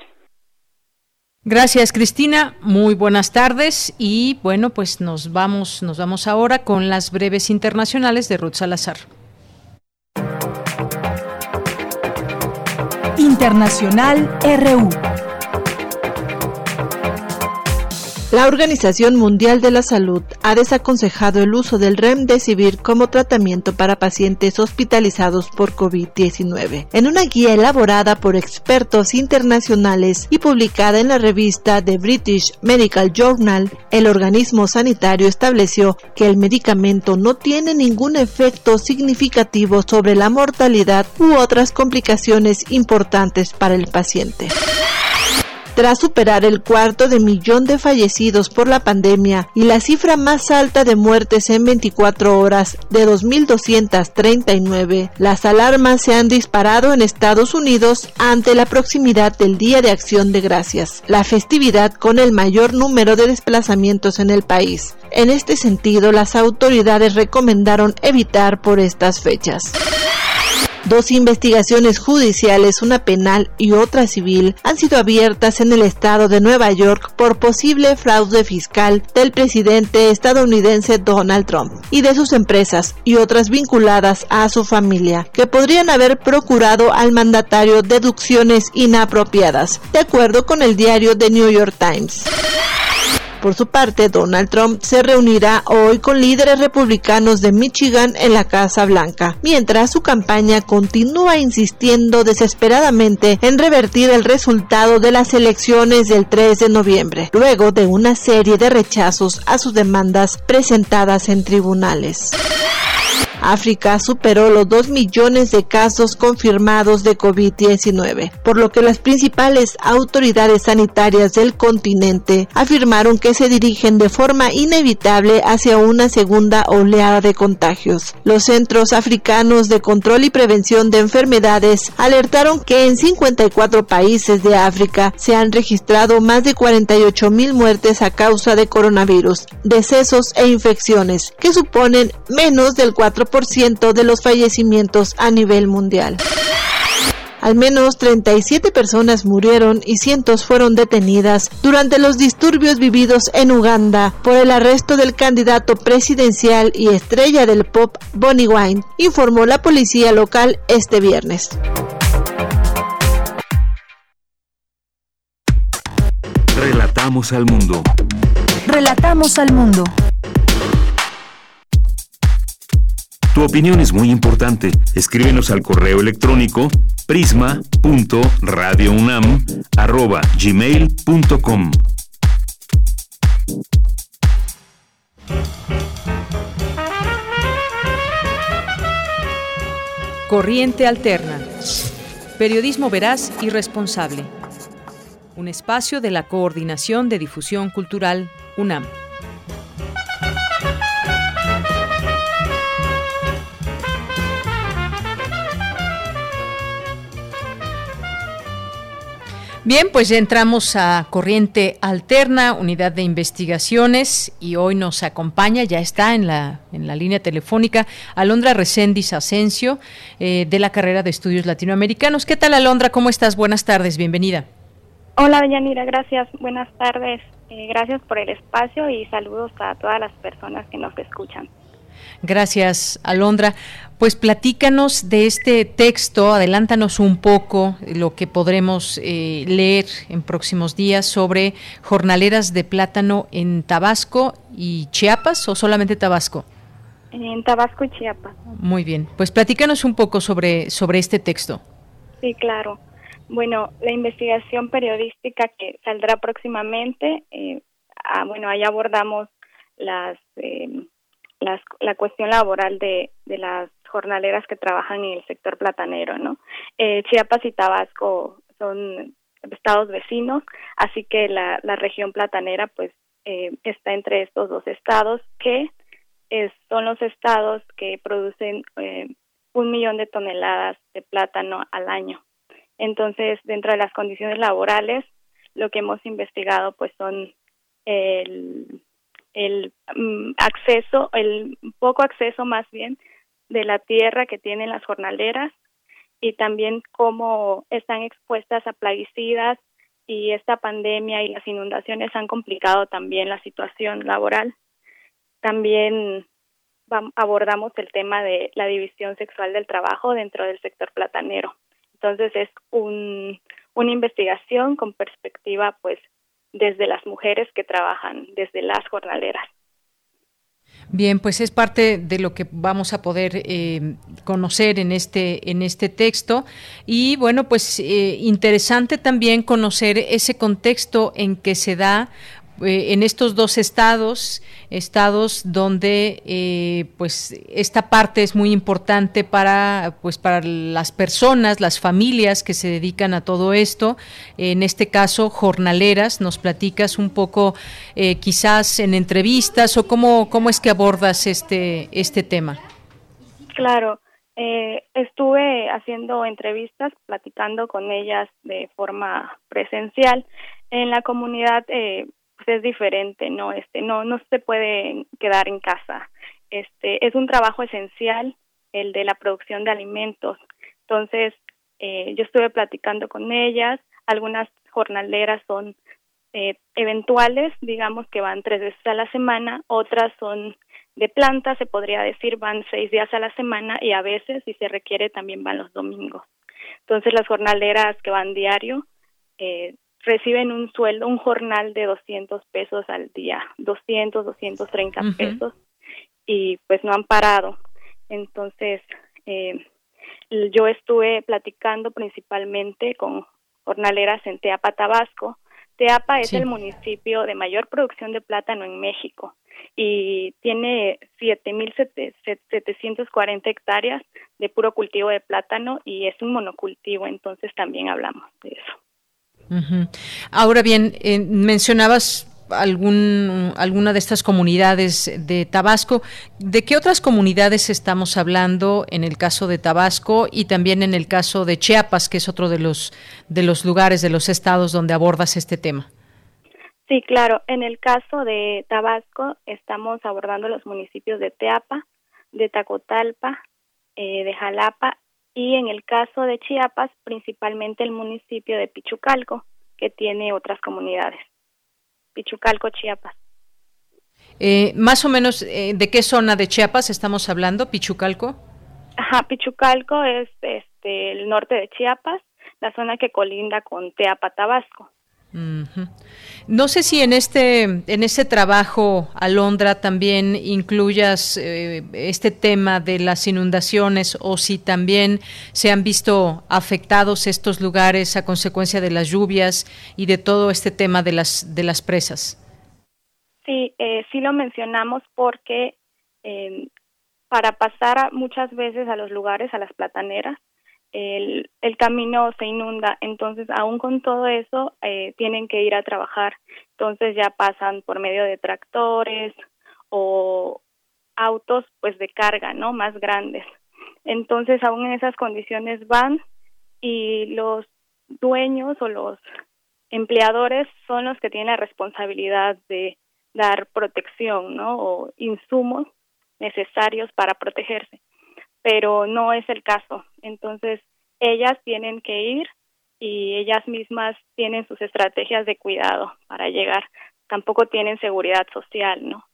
Gracias, Cristina. Muy buenas tardes y bueno, pues nos vamos nos vamos ahora con las breves internacionales de Ruth Salazar. Internacional RU. La Organización Mundial de la Salud ha desaconsejado el uso del Remdesivir como tratamiento para pacientes hospitalizados por COVID-19. En una guía elaborada por expertos internacionales y publicada en la revista The British Medical Journal, el organismo sanitario estableció que el medicamento no tiene ningún efecto significativo sobre la mortalidad u otras complicaciones importantes para el paciente. Tras superar el cuarto de millón de fallecidos por la pandemia y la cifra más alta de muertes en 24 horas de 2.239, las alarmas se han disparado en Estados Unidos ante la proximidad del Día de Acción de Gracias, la festividad con el mayor número de desplazamientos en el país. En este sentido, las autoridades recomendaron evitar por estas fechas. Dos investigaciones judiciales, una penal y otra civil, han sido abiertas en el estado de Nueva York por posible fraude fiscal del presidente estadounidense Donald Trump y de sus empresas y otras vinculadas a su familia, que podrían haber procurado al mandatario deducciones inapropiadas, de acuerdo con el diario The New York Times. Por su parte, Donald Trump se reunirá hoy con líderes republicanos de Michigan en la Casa Blanca, mientras su campaña continúa insistiendo desesperadamente en revertir el resultado de las elecciones del 3 de noviembre, luego de una serie de rechazos a sus demandas presentadas en tribunales. África superó los 2 millones de casos confirmados de COVID-19, por lo que las principales autoridades sanitarias del continente afirmaron que se dirigen de forma inevitable hacia una segunda oleada de contagios. Los Centros Africanos de Control y Prevención de Enfermedades alertaron que en 54 países de África se han registrado más de 48 mil muertes a causa de coronavirus, decesos e infecciones, que suponen menos del 4 de los fallecimientos a nivel mundial. Al menos 37 personas murieron y cientos fueron detenidas durante los disturbios vividos en Uganda por el arresto del candidato presidencial y estrella del pop Bonnie Wine, informó la policía local este viernes. Relatamos al mundo. Relatamos al mundo. Tu opinión es muy importante. Escríbenos al correo electrónico prisma.radiounam@gmail.com. Corriente Alterna. Periodismo veraz y responsable. Un espacio de la Coordinación de Difusión Cultural UNAM. Bien, pues ya entramos a Corriente Alterna, unidad de investigaciones, y hoy nos acompaña, ya está en la, en la línea telefónica, Alondra Recendis Asensio, eh, de la carrera de Estudios Latinoamericanos. ¿Qué tal, Alondra? ¿Cómo estás? Buenas tardes, bienvenida. Hola, Deyanira, gracias. Buenas tardes. Eh, gracias por el espacio y saludos a todas las personas que nos escuchan. Gracias, Alondra. Pues platícanos de este texto, adelántanos un poco lo que podremos eh, leer en próximos días sobre jornaleras de plátano en Tabasco y Chiapas o solamente Tabasco. En Tabasco y Chiapas. Muy bien, pues platícanos un poco sobre, sobre este texto. Sí, claro. Bueno, la investigación periodística que saldrá próximamente, eh, ah, bueno, ahí abordamos las eh, la cuestión laboral de, de las jornaleras que trabajan en el sector platanero, ¿no? Eh, Chiapas y Tabasco son estados vecinos, así que la, la región platanera pues eh, está entre estos dos estados que son los estados que producen eh, un millón de toneladas de plátano al año. Entonces, dentro de las condiciones laborales, lo que hemos investigado pues son el el mm, acceso, el poco acceso más bien de la tierra que tienen las jornaleras y también cómo están expuestas a plaguicidas y esta pandemia y las inundaciones han complicado también la situación laboral. También abordamos el tema de la división sexual del trabajo dentro del sector platanero. Entonces es un, una investigación con perspectiva pues desde las mujeres que trabajan, desde las jornaleras. Bien, pues es parte de lo que vamos a poder eh, conocer en este en este texto y bueno, pues eh, interesante también conocer ese contexto en que se da eh, en estos dos estados, estados donde eh, pues esta parte es muy importante para pues para las personas, las familias que se dedican a todo esto. En este caso, jornaleras. Nos platicas un poco, eh, quizás en entrevistas o cómo cómo es que abordas este este tema. Claro. estuve haciendo entrevistas, platicando con ellas de forma presencial. En la comunidad pues, es diferente, no este no no se puede quedar en casa. Este es un trabajo esencial el de la producción de alimentos. Entonces, eh, yo estuve platicando con ellas, algunas jornaleras son eh, eventuales, digamos que van tres veces a la semana, otras son de planta, se podría decir, van seis días a la semana y a veces, si se requiere, también van los domingos. Entonces, las jornaleras que van diario eh, reciben un sueldo, un jornal de 200 pesos al día, 200, 230 pesos, y pues no han parado. Entonces, eh, yo estuve platicando principalmente con jornaleras en Teapa, Tabasco. Teapa es el municipio de mayor producción de plátano en México y tiene 7.740 hectáreas de puro cultivo de plátano y es un monocultivo, entonces también hablamos de eso. Ahora bien, eh, mencionabas algún, alguna de estas comunidades de Tabasco. ¿De qué otras comunidades estamos hablando en el caso de Tabasco y también en el caso de Chiapas, que es otro de los, de los lugares, de los estados donde abordas este tema? Sí, claro. En el caso de Tabasco estamos abordando los municipios de Teapa, de Tacotalpa, eh, de Jalapa y en el caso de Chiapas, principalmente el municipio de Pichucalco, que tiene otras comunidades. Pichucalco, Chiapas. Eh, más o menos, eh, ¿de qué zona de Chiapas estamos hablando, Pichucalco? Ajá, Pichucalco es este, el norte de Chiapas, la zona que colinda con Teapa, Tabasco. No sé si en este en ese trabajo, Alondra, también incluyas eh, este tema de las inundaciones o si también se han visto afectados estos lugares a consecuencia de las lluvias y de todo este tema de las de las presas. Sí, eh, sí lo mencionamos porque eh, para pasar muchas veces a los lugares, a las plataneras, el, el camino se inunda, entonces aún con todo eso eh, tienen que ir a trabajar, entonces ya pasan por medio de tractores o autos pues de carga, ¿no? Más grandes. Entonces aún en esas condiciones van y los dueños o los empleadores son los que tienen la responsabilidad de dar protección, ¿no? O insumos necesarios para protegerse pero no es el caso. Entonces, ellas tienen que ir y ellas mismas tienen sus estrategias de cuidado para llegar. Tampoco tienen seguridad social, ¿no?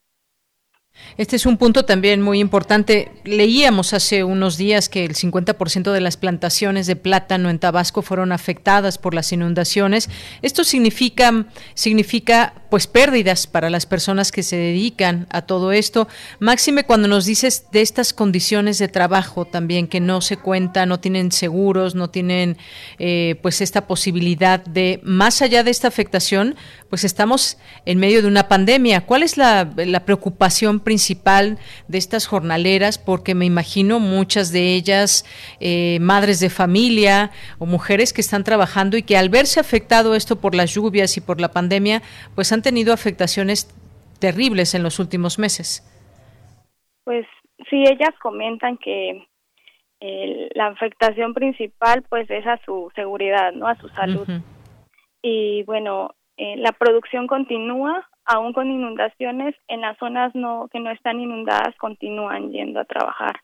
Este es un punto también muy importante. Leíamos hace unos días que el 50% de las plantaciones de plátano en Tabasco fueron afectadas por las inundaciones. Esto significa significa pues pérdidas para las personas que se dedican a todo esto. Máxime cuando nos dices de estas condiciones de trabajo también que no se cuentan, no tienen seguros, no tienen eh, pues esta posibilidad de más allá de esta afectación, pues estamos en medio de una pandemia. ¿Cuál es la, la preocupación principal de estas jornaleras? Porque me imagino muchas de ellas eh, madres de familia o mujeres que están trabajando y que al verse afectado esto por las lluvias y por la pandemia, pues han tenido afectaciones terribles en los últimos meses. Pues sí, ellas comentan que la afectación principal pues es a su seguridad, ¿no? A su salud. Y bueno, eh, la producción continúa, aún con inundaciones, en las zonas no que no están inundadas continúan yendo a trabajar.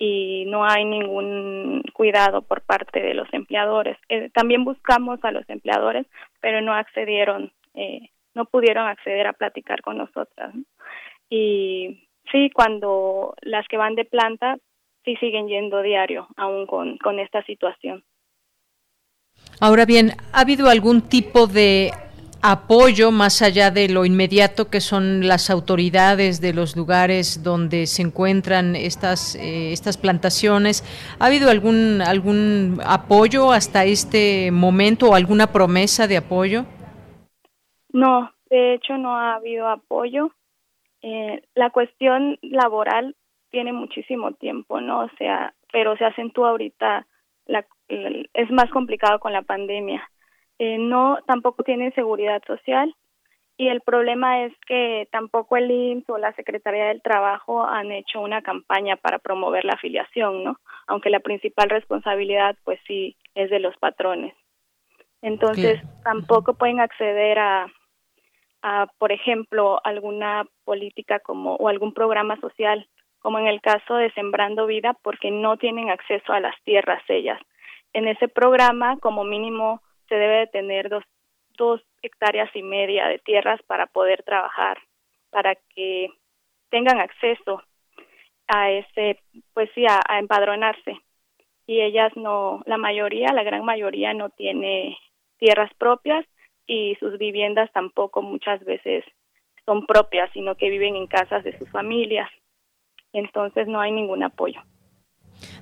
y no hay ningún cuidado por parte de los empleadores. Eh, también buscamos a los empleadores, pero no accedieron, eh, no pudieron acceder a platicar con nosotras. Y sí, cuando las que van de planta, sí siguen yendo diario, aún con, con esta situación. Ahora bien, ¿ha habido algún tipo de apoyo más allá de lo inmediato que son las autoridades de los lugares donde se encuentran estas eh, estas plantaciones. Ha habido algún algún apoyo hasta este momento o alguna promesa de apoyo no de hecho no ha habido apoyo. Eh, la cuestión laboral tiene muchísimo tiempo no o sea pero se acentúa ahorita la, es más complicado con la pandemia eh, no tampoco tienen seguridad social y el problema es que tampoco el IMSS o la Secretaría del Trabajo han hecho una campaña para promover la afiliación, ¿no? Aunque la principal responsabilidad, pues sí, es de los patrones. Entonces, tampoco pueden acceder a, a, por ejemplo, alguna política como o algún programa social, como en el caso de Sembrando Vida, porque no tienen acceso a las tierras ellas. En ese programa, como mínimo, se debe de tener dos, dos hectáreas y media de tierras para poder trabajar, para que tengan acceso a ese, pues sí, a, a, empadronarse. Y ellas no, la mayoría, la gran mayoría no tiene tierras propias y sus viviendas tampoco muchas veces son propias, sino que viven en casas de sus familias. Entonces no hay ningún apoyo.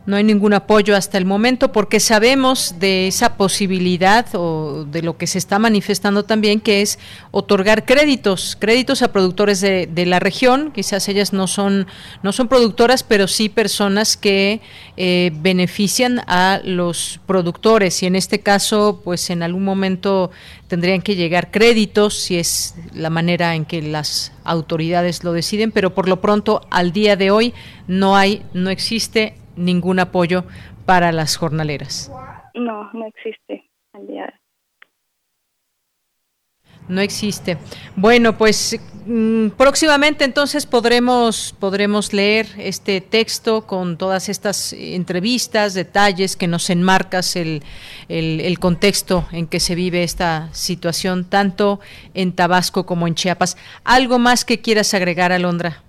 No hay ningún apoyo hasta el momento porque sabemos de esa posibilidad o de lo que se está manifestando también, que es otorgar créditos, créditos a productores de, la región. Quizás ellas no son, no son productoras, pero sí personas que eh, benefician a los productores. Y en este caso, pues en algún momento tendrían que llegar créditos, si es la manera en que las autoridades lo deciden, pero por lo pronto, al día de hoy, no hay, no existe ningún apoyo para las jornaleras. No, no existe al día no existe. Bueno, pues mm, próximamente entonces podremos podremos leer este texto con todas estas entrevistas, detalles que nos enmarcas el, el, contexto en que se vive esta situación tanto en Tabasco como en Chiapas. ¿Algo más que quieras agregar, Alondra?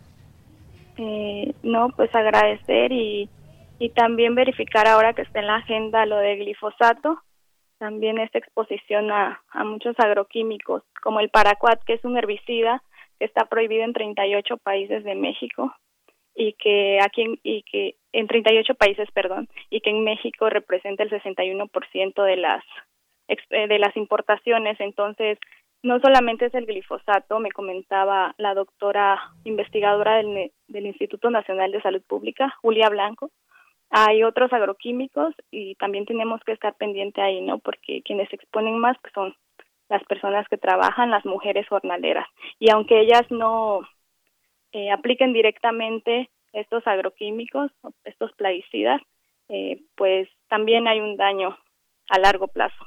Eh, no, pues agradecer y y también verificar ahora que está en la agenda lo de glifosato, también esta exposición a, a muchos agroquímicos, como el paraquat, que es un herbicida que está prohibido en 38 países de México y que aquí y que en 38 países, perdón, y que en México representa el 61% de las eh, de las importaciones, entonces no solamente es el glifosato, me comentaba la doctora investigadora del, del Instituto Nacional de Salud Pública, Julia Blanco, hay otros agroquímicos y también tenemos que estar pendiente ahí, ¿no? Porque quienes se exponen más pues, son las personas que trabajan, las mujeres jornaleras. Y aunque ellas no eh, apliquen directamente estos agroquímicos, estos plaguicidas, eh, pues también hay un daño a largo plazo.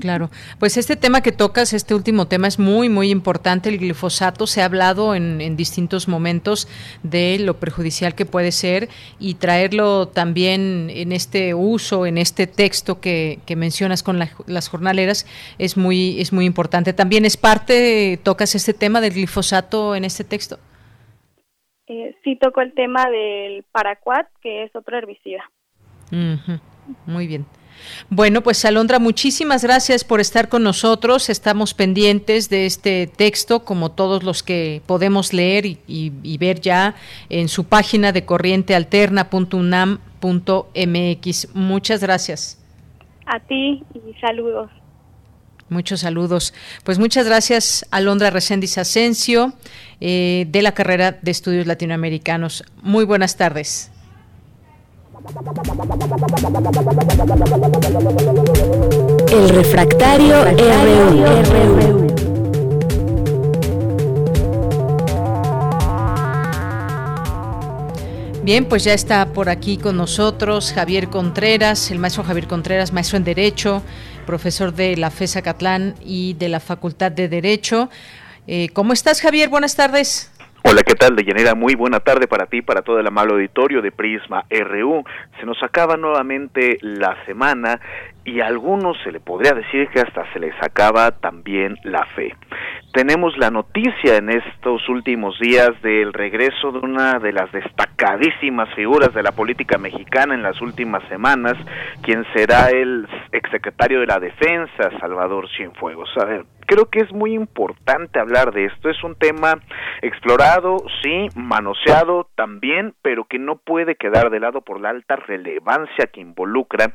Claro, pues este tema que tocas, este último tema es muy, muy importante. El glifosato se ha hablado en, distintos momentos de lo perjudicial que puede ser y traerlo también en este uso, en este texto que, mencionas con las jornaleras es muy, es muy importante. También es parte, tocas este tema del glifosato en este texto. Eh, sí, toco el tema del paraquat, que es otro herbicida. Muy bien. Bueno, pues Alondra, muchísimas gracias por estar con nosotros. Estamos pendientes de este texto, como todos los que podemos leer y, ver ya en su página de corrientealterna.unam.mx. Muchas gracias. A ti y saludos. Muchos saludos. Pues muchas gracias, Alondra Reséndiz Asensio, eh, de la carrera de Estudios Latinoamericanos. Muy buenas tardes. El refractario, RU. Bien, pues ya está por aquí con nosotros Javier Contreras, el maestro Javier Contreras, maestro en Derecho, profesor de la FESA Catlán y de la Facultad de Derecho. Eh, ¿Cómo estás, Javier? Buenas tardes. Hola, ¿qué tal, Deyanira? Muy buena tarde para ti, para todo el amable auditorio de Prisma RU. Se nos acaba nuevamente la semana y a algunos se le podría decir que hasta se les acaba también la fe. Tenemos la noticia en estos últimos días del regreso de una de las destacadísimas figuras de la política mexicana en las últimas semanas, quien será el exsecretario de la Defensa, Salvador Cienfuegos. A ver, creo que es muy importante hablar de esto. Es un tema explorado, sí, manoseado también, pero que no puede quedar de lado por la alta relevancia que involucra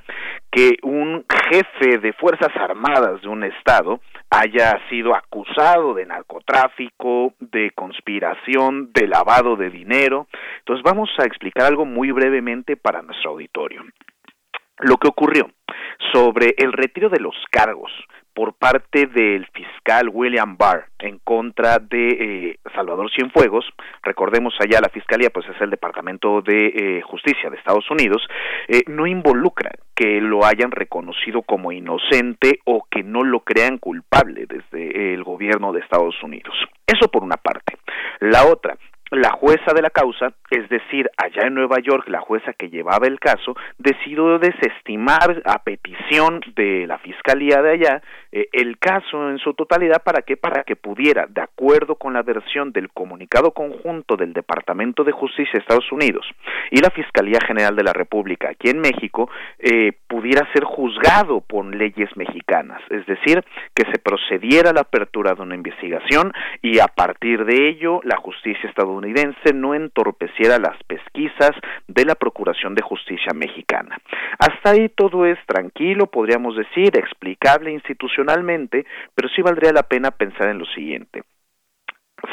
que un jefe de Fuerzas Armadas de un Estado haya sido acusado de narcotráfico, de conspiración, de lavado de dinero. Entonces vamos a explicar algo muy brevemente para nuestro auditorio. Lo que ocurrió sobre el retiro de los cargos por parte del fiscal William Barr en contra de eh, Salvador Cienfuegos, recordemos allá la fiscalía, pues es el Departamento de eh, Justicia de Estados Unidos, eh, no involucra que lo hayan reconocido como inocente o que no lo crean culpable desde el gobierno de Estados Unidos. Eso por una parte. La otra, la jueza de la causa, es decir, allá en Nueva York, la jueza que llevaba el caso, decidió desestimar a petición de la fiscalía de allá eh, el caso en su totalidad para que para que pudiera, de acuerdo con la versión del comunicado conjunto del Departamento de Justicia de Estados Unidos y la Fiscalía General de la República aquí en México, eh, pudiera ser juzgado por leyes mexicanas, es decir, que se procediera a la apertura de una investigación y a partir de ello la justicia estadounidense no entorpeciera las pesquisas de la Procuración de Justicia mexicana. Hasta ahí todo es tranquilo, podríamos decir, explicable pero sí valdría la pena pensar en lo siguiente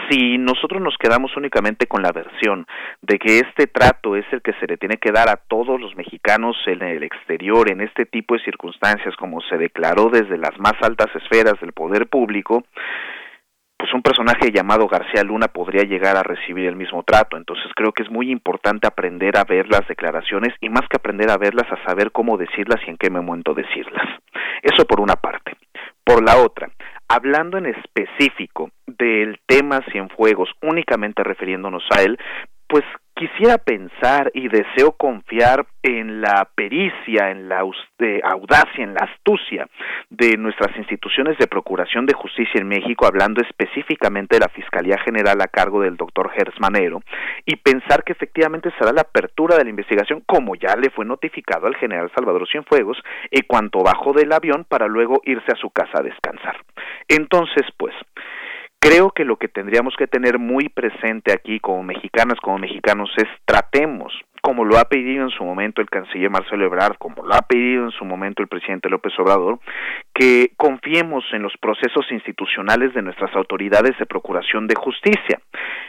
si nosotros nos quedamos únicamente con la versión de que este trato es el que se le tiene que dar a todos los mexicanos en el exterior en este tipo de circunstancias como se declaró desde las más altas esferas del poder público, pues un personaje llamado García Luna podría llegar a recibir el mismo trato. Entonces creo que es muy importante aprender a ver las declaraciones y más que aprender a verlas, a saber cómo decirlas y en qué momento decirlas. Eso por una parte. Por la otra, hablando en específico del tema Cienfuegos, únicamente refiriéndonos a él, pues quisiera pensar y deseo confiar en la pericia, en la audacia, en la astucia de nuestras instituciones de procuración de justicia en México, hablando específicamente de la Fiscalía General a cargo del doctor Gersmanero, y pensar que efectivamente será la apertura de la investigación, como ya le fue notificado al general Salvador Cienfuegos, en cuanto bajó del avión para luego irse a su casa a descansar. Entonces, pues, Creo que lo que tendríamos que tener muy presente aquí como mexicanas, como mexicanos, es tratemos, como lo ha pedido en su momento el canciller Marcelo Ebrard, como lo ha pedido en su momento el presidente López Obrador, que confiemos en los procesos institucionales de nuestras autoridades de procuración de justicia.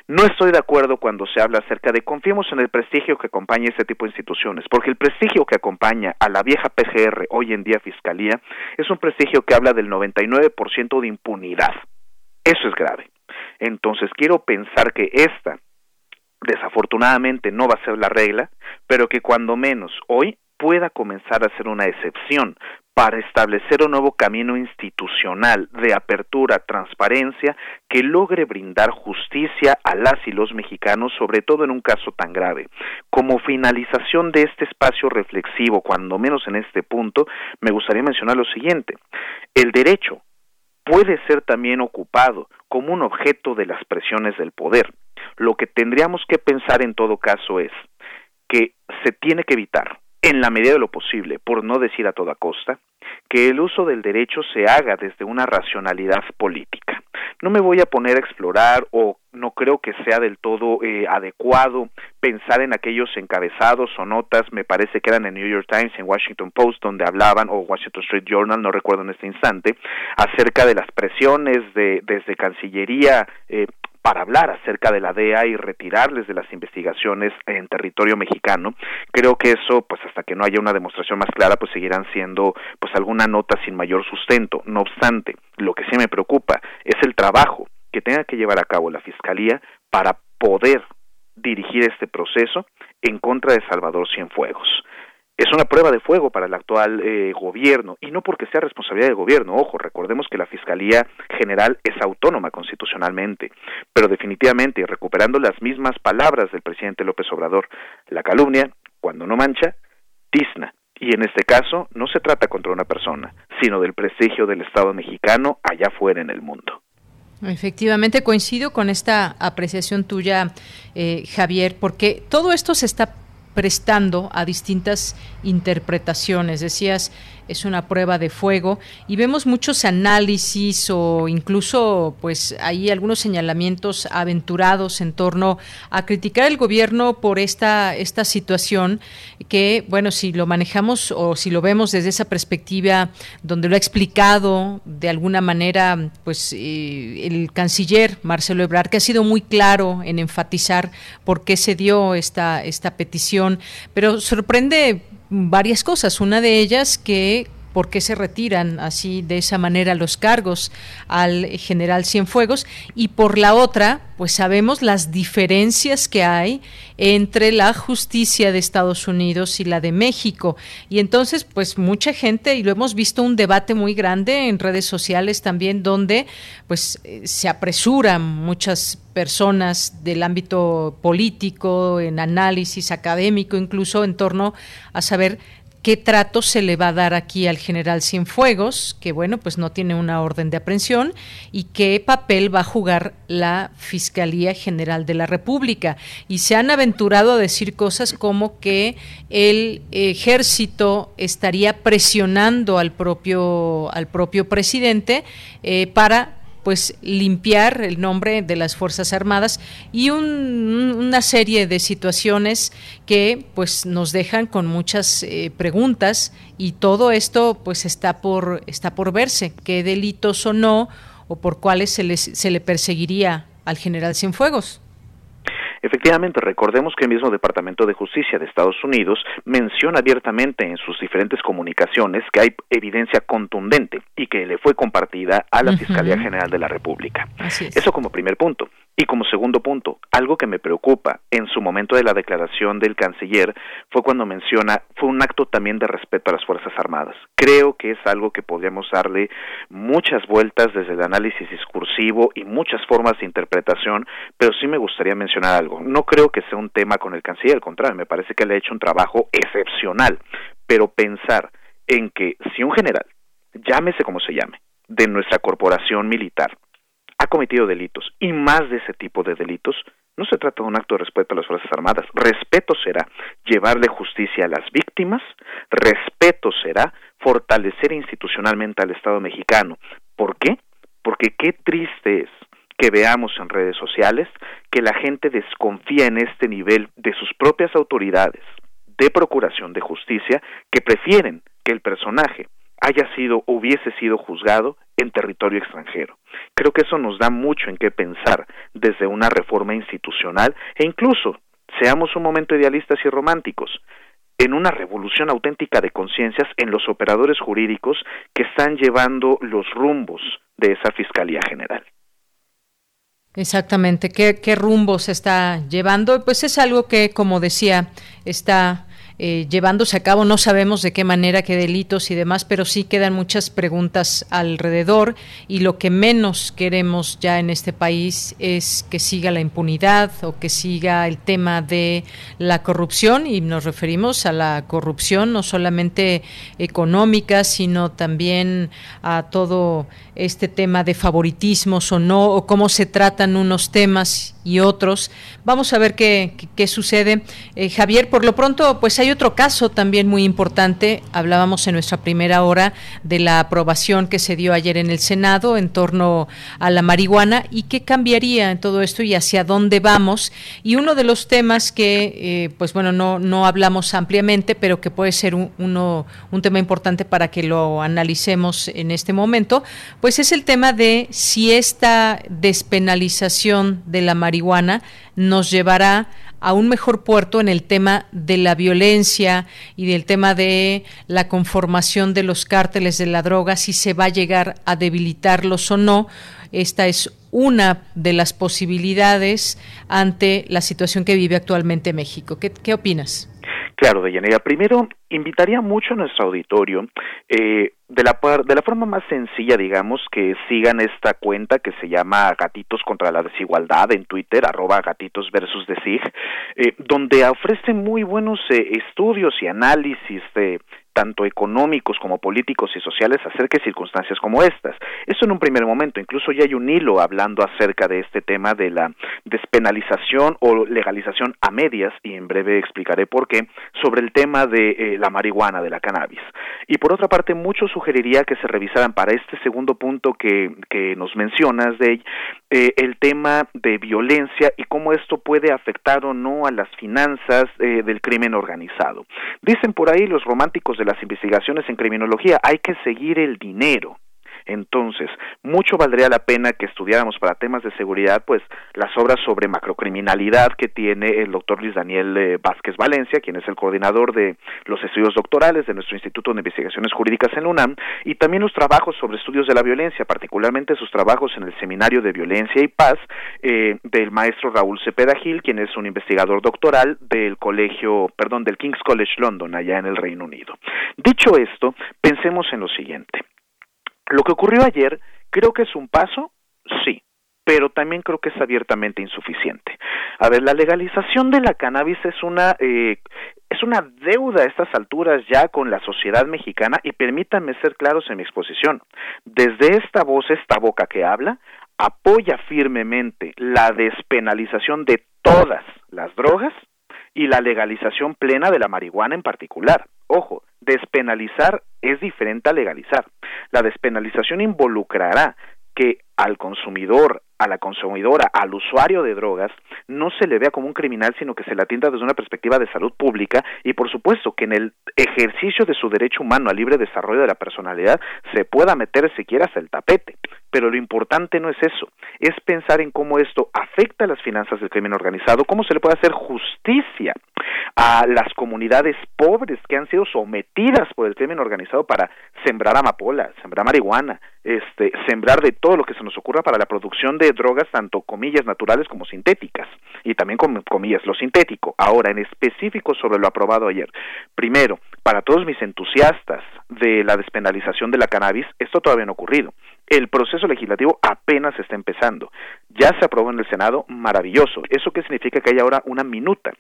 No estoy de acuerdo cuando se habla acerca de confiemos en el prestigio que acompaña este tipo de instituciones, porque el prestigio que acompaña a la vieja PGR, hoy en día Fiscalía, es un prestigio que habla del 99% de impunidad eso es grave. Entonces quiero pensar que esta, desafortunadamente, no va a ser la regla, pero que cuando menos hoy pueda comenzar a ser una excepción para establecer un nuevo camino institucional de apertura, transparencia, que logre brindar justicia a las y los mexicanos, sobre todo en un caso tan grave. Como finalización de este espacio reflexivo, cuando menos en este punto, me gustaría mencionar lo siguiente. El derecho puede ser también ocupado como un objeto de las presiones del poder. Lo que tendríamos que pensar en todo caso es que se tiene que evitar, en la medida de lo posible, por no decir a toda costa, que el uso del derecho se haga desde una racionalidad política. No me voy a poner a explorar o no creo que sea del todo eh, adecuado pensar en aquellos encabezados o notas, me parece que eran en New York Times, en Washington Post, donde hablaban, o Washington Street Journal, no recuerdo en este instante, acerca de las presiones de, desde Cancillería eh, para hablar acerca de la DEA y retirarles de las investigaciones en territorio mexicano. Creo que eso, pues hasta que no haya una demostración más clara, pues seguirán siendo pues alguna nota sin mayor sustento. No obstante, lo que sí me preocupa es el trabajo que tenga que llevar a cabo la Fiscalía para poder dirigir este proceso en contra de Salvador Cienfuegos. Es una prueba de fuego para el actual eh, gobierno y no porque sea responsabilidad del gobierno. Ojo, recordemos que la Fiscalía General es autónoma constitucionalmente, pero definitivamente, y recuperando las mismas palabras del presidente López Obrador, la calumnia, cuando no mancha, tizna. Y en este caso no se trata contra una persona, sino del prestigio del Estado mexicano allá fuera en el mundo. Efectivamente, coincido con esta apreciación tuya, eh, Javier, porque todo esto se está prestando a distintas interpretaciones. Decías, es una prueba de fuego. Y vemos muchos análisis o incluso pues hay algunos señalamientos aventurados en torno a criticar el gobierno por esta esta situación que bueno si lo manejamos o si lo vemos desde esa perspectiva donde lo ha explicado de alguna manera pues eh, el canciller Marcelo Ebrard que ha sido muy claro en enfatizar por qué se dio esta esta petición. Pero sorprende varias cosas. Una de ellas que por qué se retiran así de esa manera los cargos al general Cienfuegos y por la otra, pues sabemos las diferencias que hay entre la justicia de Estados Unidos y la de México. Y entonces, pues mucha gente, y lo hemos visto un debate muy grande en redes sociales también, donde pues eh, se apresuran muchas personas del ámbito político, en análisis académico, incluso en torno a saber qué trato se le va a dar aquí al general Cienfuegos, que bueno, pues no tiene una orden de aprehensión, y qué papel va a jugar la Fiscalía General de la República. Y se han aventurado a decir cosas como que el ejército estaría presionando al propio, al propio presidente eh, para pues limpiar el nombre de las Fuerzas Armadas y una serie de situaciones que pues nos dejan con muchas eh, preguntas y todo esto pues está por está por verse qué delitos o no o por cuáles se, les, se le perseguiría al general Cienfuegos. Efectivamente, recordemos que el mismo Departamento de Justicia de Estados Unidos menciona abiertamente en sus diferentes comunicaciones que hay evidencia contundente y que le fue compartida a la Fiscalía General de la República. Eso como primer punto. Y como segundo punto, algo que me preocupa en su momento de la declaración del canciller fue cuando menciona, fue un acto también de respeto a las Fuerzas Armadas. Creo que es algo que podríamos darle muchas vueltas desde el análisis discursivo y muchas formas de interpretación, pero sí me gustaría mencionar algo. No creo que sea un tema con el canciller, al contrario, me parece que le ha hecho un trabajo excepcional, pero pensar en que si un general, llámese como se llame, de nuestra corporación militar, ha cometido delitos y más de ese tipo de delitos, no se trata de un acto de respeto a las Fuerzas Armadas. Respeto será llevarle justicia a las víctimas, respeto será fortalecer institucionalmente al Estado mexicano. ¿Por qué? Porque qué triste es que veamos en redes sociales que la gente desconfía en este nivel de sus propias autoridades de procuración de justicia que prefieren que el personaje haya sido hubiese sido juzgado en territorio extranjero. Creo que eso nos da mucho en qué pensar desde una reforma institucional e incluso, seamos un momento idealistas y románticos, en una revolución auténtica de conciencias en los operadores jurídicos que están llevando los rumbos de esa Fiscalía General. Exactamente, ¿qué, qué rumbo se está llevando? Pues es algo que, como decía, está eh, llevándose a cabo. No sabemos de qué manera, qué delitos y demás, pero sí quedan muchas preguntas alrededor y lo que menos queremos ya en este país es que siga la impunidad o que siga el tema de la corrupción y nos referimos a la corrupción no solamente económica, sino también a todo este tema de favoritismos o no, o cómo se tratan unos temas y otros. Vamos a ver qué, qué, sucede. Eh, Javier, por lo pronto, pues hay otro caso también muy importante. Hablábamos en nuestra primera hora de la aprobación que se dio ayer en el Senado en torno a la marihuana y qué cambiaría en todo esto y hacia dónde vamos. Y uno de los temas que, eh, pues bueno, no, no hablamos ampliamente, pero que puede ser un, uno, un tema importante para que lo analicemos en este momento, pues es el tema de si esta despenalización de la marihuana nos llevará a un mejor puerto en el tema de la violencia y del tema de la conformación de los cárteles de la droga, si se va a llegar a debilitarlos o no. Esta es una de las posibilidades ante la situación que vive actualmente México. ¿Qué, qué opinas? Claro, Deyanira. Primero, invitaría mucho a nuestro auditorio eh, de la de la forma más sencilla, digamos, que sigan esta cuenta que se llama Gatitos contra la Desigualdad en Twitter, arroba gatitos versus desig, eh, donde ofrece muy buenos eh, estudios y análisis de tanto económicos como políticos y sociales acerca de circunstancias como estas. Eso en un primer momento, incluso ya hay un hilo hablando acerca de este tema de la despenalización o legalización a medias, y en breve explicaré por qué, sobre el tema de eh, la marihuana, de la cannabis. Y por otra parte, mucho sugeriría que se revisaran para este segundo punto que, que nos mencionas, de eh, el tema de violencia y cómo esto puede afectar o no a las finanzas eh, del crimen organizado. Dicen por ahí los románticos de las investigaciones en criminología, hay que seguir el dinero. Entonces, mucho valdría la pena que estudiáramos para temas de seguridad, pues, las obras sobre macrocriminalidad que tiene el doctor Luis Daniel eh, Vázquez Valencia, quien es el coordinador de los estudios doctorales de nuestro Instituto de Investigaciones Jurídicas en UNAM, y también los trabajos sobre estudios de la violencia, particularmente sus trabajos en el Seminario de Violencia y Paz eh, del maestro Raúl Cepeda Gil, quien es un investigador doctoral del colegio, perdón, del King's College London, allá en el Reino Unido. Dicho esto, pensemos en lo siguiente. Lo que ocurrió ayer, creo que es un paso, sí, pero también creo que es abiertamente insuficiente. A ver, la legalización de la cannabis es una eh, es una deuda a estas alturas ya con la sociedad mexicana y permítanme ser claros en mi exposición. Desde esta voz, esta boca que habla, apoya firmemente la despenalización de todas las drogas y la legalización plena de la marihuana en particular. Ojo, despenalizar es diferente a legalizar. La despenalización involucrará que al consumidor, a la consumidora, al usuario de drogas, no se le vea como un criminal, sino que se le atienda desde una perspectiva de salud pública y, por supuesto, que en el ejercicio de su derecho humano al libre desarrollo de la personalidad se pueda meter siquiera hasta el tapete. Pero lo importante no es eso, es pensar en cómo esto afecta a las finanzas del crimen organizado, cómo se le puede hacer justicia a las comunidades pobres que han sido sometidas por el crimen organizado para sembrar amapola, sembrar marihuana, este, sembrar de todo lo que se nos ocurra para la producción de drogas, tanto comillas naturales como sintéticas, y también comillas lo sintético. Ahora, en específico sobre lo aprobado ayer. Primero, para todos mis entusiastas de la despenalización de la cannabis, esto todavía no ha ocurrido. El proceso legislativo apenas está empezando. Ya se aprobó en el Senado, maravilloso. ¿Eso qué significa? Que hay ahora una minuta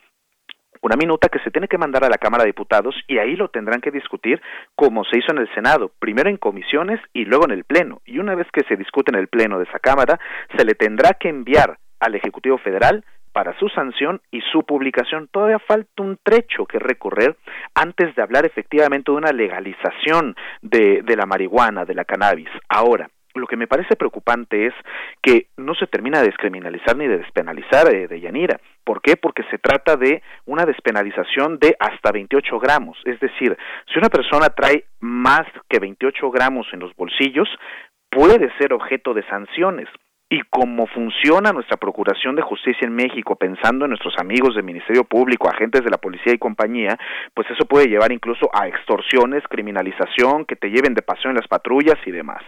una minuta que se tiene que mandar a la Cámara de Diputados y ahí lo tendrán que discutir como se hizo en el Senado, primero en comisiones y luego en el Pleno. Y una vez que se discute en el Pleno de esa Cámara, se le tendrá que enviar al Ejecutivo Federal para su sanción y su publicación. Todavía falta un trecho que recorrer antes de hablar efectivamente de una legalización de, de la marihuana, de la cannabis. Ahora, lo que me parece preocupante es que no se termina de descriminalizar ni de despenalizar eh, de Yanira. ¿Por qué? Porque se trata de una despenalización de hasta 28 gramos. Es decir, si una persona trae más que 28 gramos en los bolsillos, puede ser objeto de sanciones y cómo funciona nuestra Procuración de Justicia en México, pensando en nuestros amigos del Ministerio Público, agentes de la policía y compañía, pues eso puede llevar incluso a extorsiones, criminalización, que te lleven de paseo en las patrullas y demás.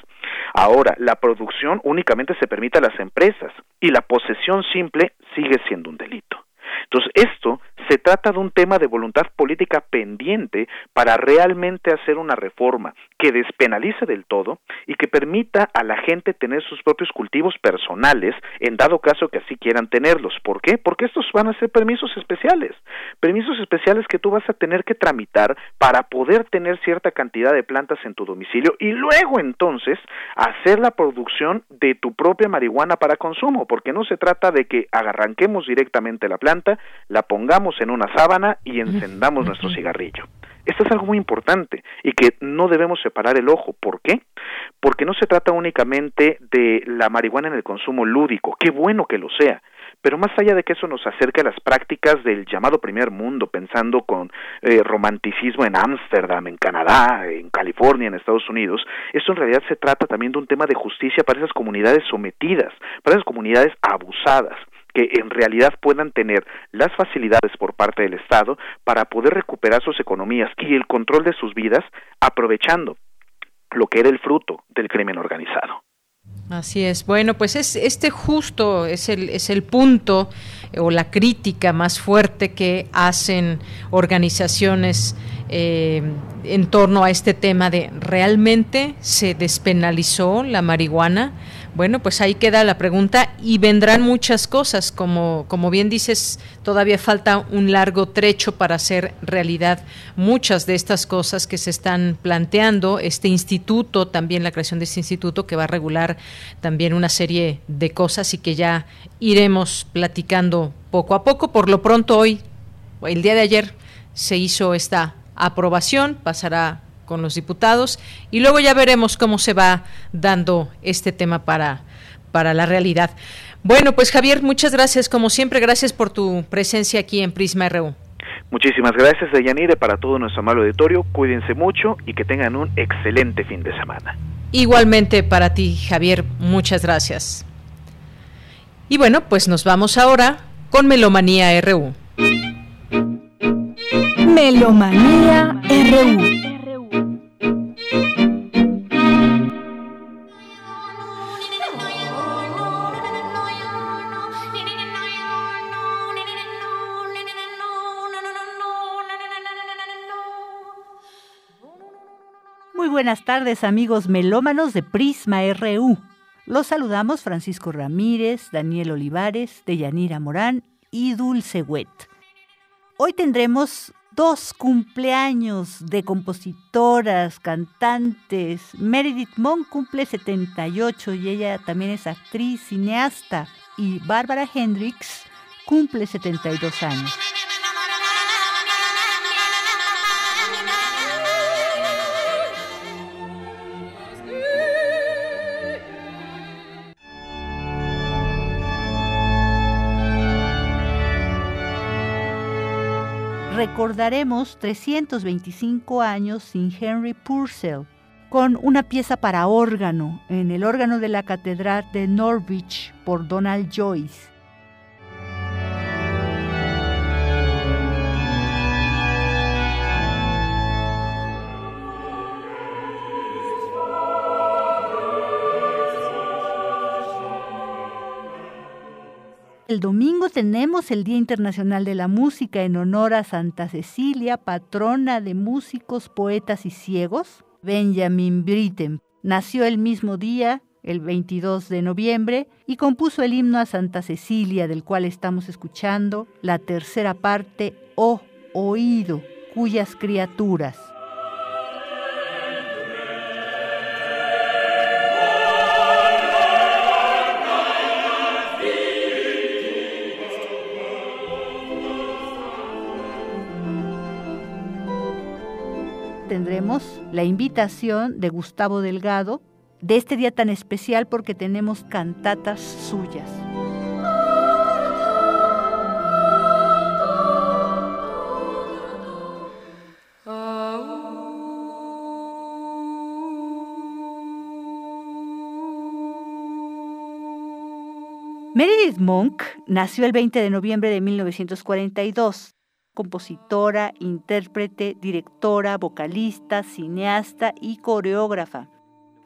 Ahora, la producción únicamente se permite a las empresas y la posesión simple sigue siendo un delito. Entonces, esto se trata de un tema de voluntad política pendiente para realmente hacer una reforma que despenalice del todo y que permita a la gente tener sus propios cultivos personales en dado caso que así quieran tenerlos. ¿Por qué? Porque estos van a ser permisos especiales, permisos especiales que tú vas a tener que tramitar para poder tener cierta cantidad de plantas en tu domicilio y luego entonces hacer la producción de tu propia marihuana para consumo, porque no se trata de que arranquemos directamente la planta, la pongamos en una sábana y encendamos nuestro cigarrillo. Esto es algo muy importante y que no debemos separar el ojo. ¿Por qué? Porque no se trata únicamente de la marihuana en el consumo lúdico. Qué bueno que lo sea. Pero más allá de que eso nos acerque a las prácticas del llamado primer mundo, pensando con eh, romanticismo en Ámsterdam, en Canadá, en California, en Estados Unidos, esto en realidad se trata también de un tema de justicia para esas comunidades sometidas, para esas comunidades abusadas que en realidad puedan tener las facilidades por parte del Estado para poder recuperar sus economías y el control de sus vidas aprovechando lo que era el fruto del crimen organizado. Así es. Bueno, pues es este justo es el es el punto o la crítica más fuerte que hacen organizaciones eh, en torno a este tema de realmente se despenalizó la marihuana. Bueno, pues ahí queda la pregunta y vendrán muchas cosas, como, como bien dices, todavía falta un largo trecho para hacer realidad muchas de estas cosas que se están planteando. Este instituto, también la creación de este instituto que va a regular también una serie de cosas y que ya iremos platicando poco a poco. Por lo pronto hoy, el día de ayer, se hizo esta aprobación, pasará con los diputados y luego ya veremos cómo se va dando este tema para, para la realidad. Bueno, pues Javier, muchas gracias, como siempre, gracias por tu presencia aquí en Prisma RU. Muchísimas gracias, Deyanire, para todo nuestro amable auditorio. Cuídense mucho y que tengan un excelente fin de semana. Igualmente para ti, Javier, muchas gracias. Y bueno, pues nos vamos ahora con Melomanía RU. Melomanía RU. Muy buenas tardes amigos melómanos de Prisma RU. Los saludamos Francisco Ramírez, Daniel Olivares, Deyanira Morán y Dulce Wet. Hoy tendremos dos cumpleaños de compositoras, cantantes. Meredith Monk cumple 78 y ella también es actriz, cineasta. Y Bárbara Hendricks cumple 72 años. Recordaremos 325 años sin Henry Purcell, con una pieza para órgano en el órgano de la Catedral de Norwich por Donald Joyce. El domingo tenemos el Día Internacional de la Música en honor a Santa Cecilia, patrona de músicos, poetas y ciegos. Benjamin Britten nació el mismo día, el 22 de noviembre, y compuso el himno a Santa Cecilia, del cual estamos escuchando la tercera parte, Oh oído, cuyas criaturas. La invitación de Gustavo Delgado de este día tan especial porque tenemos cantatas suyas. Meredith Monk nació el 20 de noviembre de 1942 compositora, intérprete, directora, vocalista, cineasta y coreógrafa.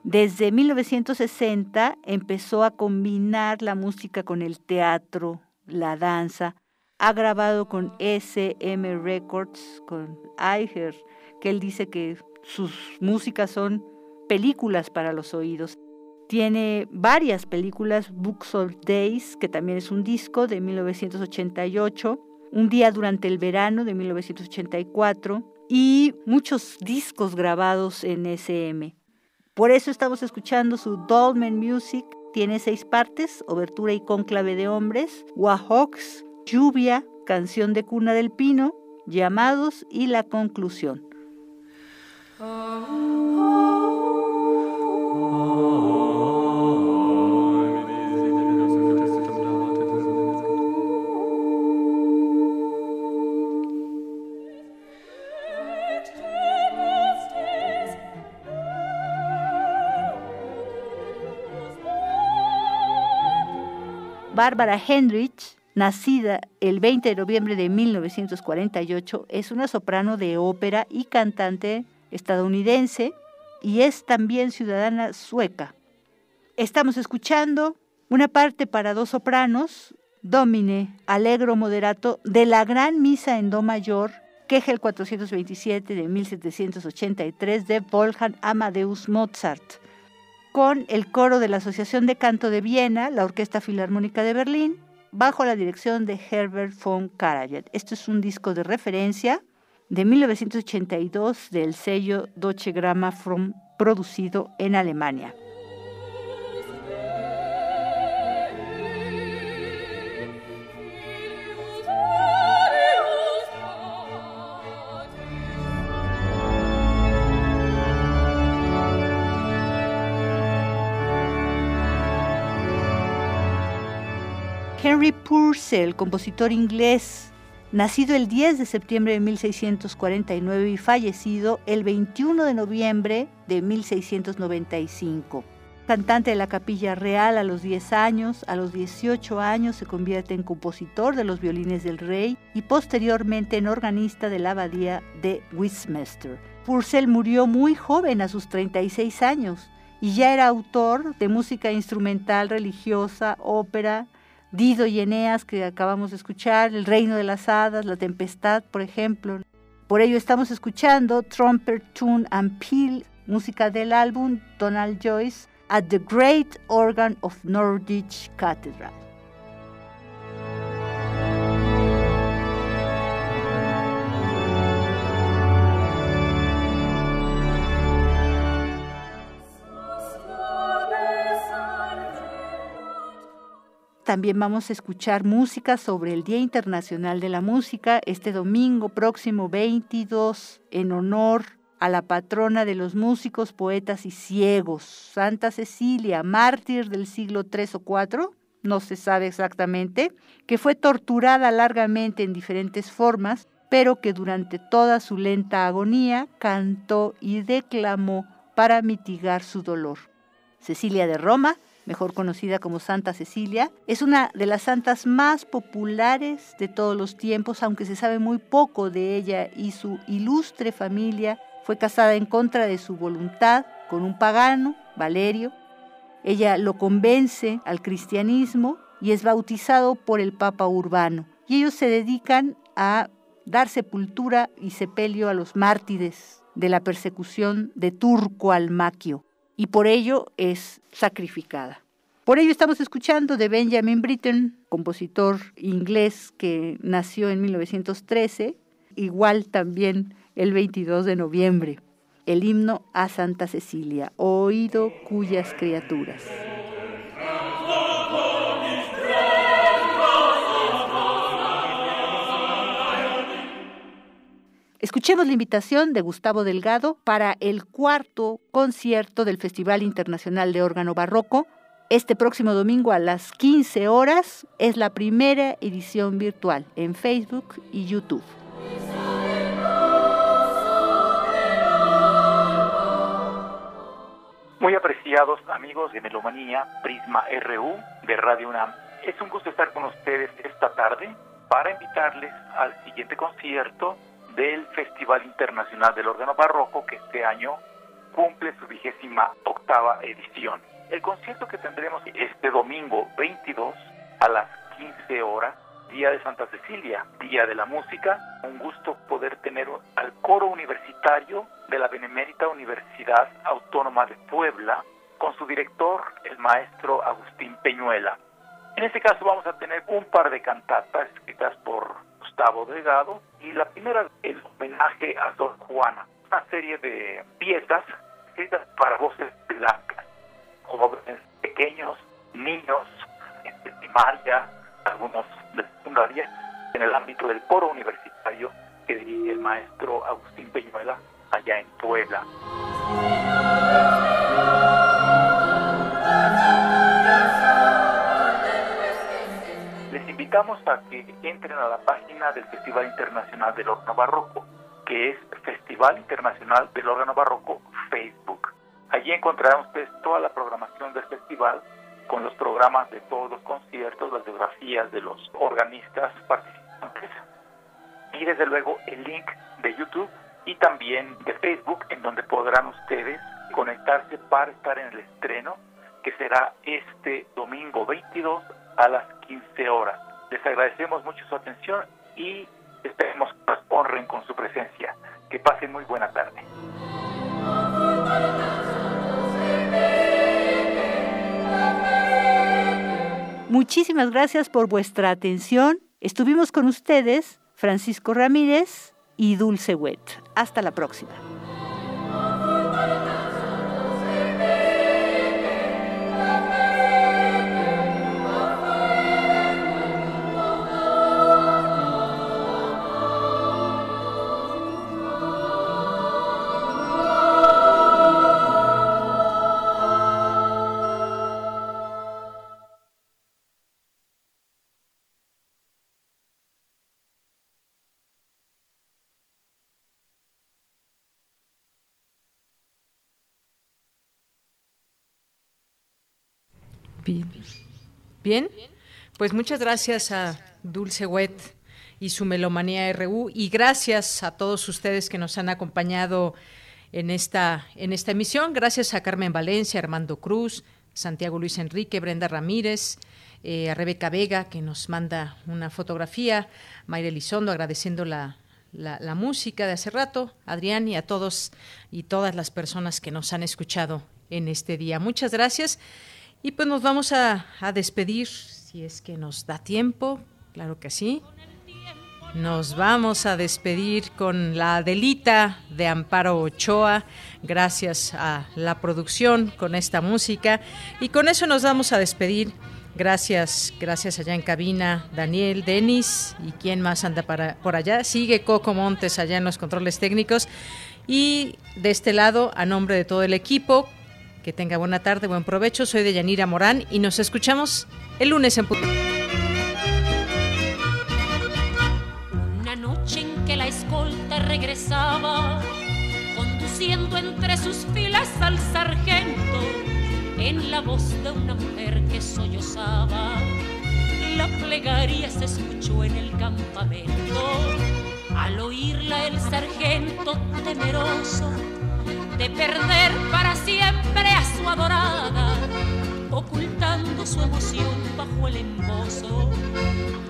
Desde 1960 empezó a combinar la música con el teatro, la danza. Ha grabado con SM Records, con Eicher, que él dice que sus músicas son películas para los oídos. Tiene varias películas, Books of Days, que también es un disco de 1988, un día durante el verano de 1984 y muchos discos grabados en SM. Por eso estamos escuchando su Dolmen Music. Tiene seis partes, obertura y conclave de hombres, Wahawks, Lluvia, Canción de Cuna del Pino, Llamados y la conclusión. Bárbara Hendrich, nacida el 20 de noviembre de 1948, es una soprano de ópera y cantante estadounidense y es también ciudadana sueca. Estamos escuchando una parte para dos sopranos Domine, Allegro Moderato de la Gran Misa en Do Mayor, queja el 427 de 1783 de Wolfgang Amadeus Mozart, con el coro de la Asociación de Canto de Viena, la Orquesta Filarmónica de Berlín, bajo la dirección de Herbert von Karajan. Esto es un disco de referencia de 1982 del sello Deutsche Grammophon producido en Alemania. Henry Purcell, compositor inglés, nacido el 10 de septiembre de 1649 y fallecido el 21 de noviembre de 1695. Cantante de la Capilla Real a los 10 años, a los 18 años se convierte en compositor de los violines del rey y posteriormente en organista de la abadía de Westminster. Purcell murió muy joven, a sus 36 años, y ya era autor de música instrumental religiosa, ópera, Dido y Eneas que acabamos de escuchar, El Reino de las Hadas, La Tempestad, por ejemplo. Por ello estamos escuchando Trumpet Tune and Peel, música del álbum Donald Joyce, at the Great Organ of Norwich Cathedral. También vamos a escuchar música sobre el Día Internacional de la Música este domingo próximo 22 en honor a la patrona de los músicos, poetas y ciegos, Santa Cecilia, mártir del siglo III o IV, no se sabe exactamente, que fue torturada largamente en diferentes formas, pero que durante toda su lenta agonía cantó y declamó para mitigar su dolor. Cecilia de Roma mejor conocida como Santa Cecilia, es una de las santas más populares de todos los tiempos, aunque se sabe muy poco de ella y su ilustre familia. Fue casada en contra de su voluntad con un pagano, Valerio. Ella lo convence al cristianismo y es bautizado por el Papa Urbano. Y ellos se dedican a dar sepultura y sepelio a los mártires de la persecución de Turco Almaquio y por ello es sacrificada. Por ello estamos escuchando de Benjamin Britten, compositor inglés que nació en 1913, igual también el 22 de noviembre, el himno a Santa Cecilia, oído cuyas criaturas. Escuchemos la invitación de Gustavo Delgado para el cuarto concierto del Festival Internacional de Órgano Barroco. Este próximo domingo a las 15 horas es la primera edición virtual en Facebook y YouTube. Muy apreciados amigos de Melomanía, Prisma RU de Radio UNAM. Es un gusto estar con ustedes esta tarde para invitarles al siguiente concierto del Festival Internacional del Órgano Barroco que este año cumple su vigésima octava edición. El concierto que tendremos este domingo 22 a las 15 horas, Día de Santa Cecilia, Día de la Música, un gusto poder tener al coro universitario de la Benemérita Universidad Autónoma de Puebla con su director, el maestro Agustín Peñuela. En este caso vamos a tener un par de cantatas escritas por Gustavo Delgado y la primera el homenaje a Sor Juana, una serie de piezas escritas para voces blancas, jóvenes pequeños, niños de primaria, algunos de secundaria, en el ámbito del coro universitario que dirige el maestro Agustín Peñuela allá en Puebla. Invitamos a que entren a la página del Festival Internacional del Órgano Barroco, que es Festival Internacional del Órgano Barroco Facebook. Allí encontrarán ustedes toda la programación del festival con los programas de todos los conciertos, las biografías de los organistas participantes y desde luego el link de YouTube y también de Facebook en donde podrán ustedes conectarse para estar en el estreno que será este domingo 22 a las 15 horas. Les agradecemos mucho su atención y esperemos que nos honren con su presencia. Que pasen muy buena tarde. Muchísimas gracias por vuestra atención. Estuvimos con ustedes, Francisco Ramírez y Dulce Wet. Hasta la próxima. Bien. Pues muchas gracias a Dulce Wet y su Melomanía RU y gracias a todos ustedes que nos han acompañado en esta, en esta emisión. Gracias a Carmen Valencia, Armando Cruz, Santiago Luis Enrique, Brenda Ramírez, eh, a Rebeca Vega, que nos manda una fotografía, Mayra Elizondo agradeciendo la, la, música de hace rato, Adrián y a todos y todas las personas que nos han escuchado en este día. Muchas gracias. Y pues nos vamos a, despedir, si es que nos da tiempo, claro que sí. Nos vamos a despedir con la delita de Amparo Ochoa, gracias a la producción con esta música. Y con eso nos vamos a despedir. Gracias, gracias allá en cabina, Daniel, Denis y quién más anda para, por allá. Sigue Coco Montes allá en los controles técnicos. Y de este lado, a nombre de todo el equipo, que tenga buena tarde, buen provecho. Soy de Yanira Morán y nos escuchamos el lunes en Una noche en que la escolta regresaba, conduciendo entre sus filas al sargento, en la voz de una mujer que sollozaba, la plegaria se escuchó en el campamento. Al oírla el sargento temeroso de perder para siempre a su adorada, ocultando su emoción bajo el embozo.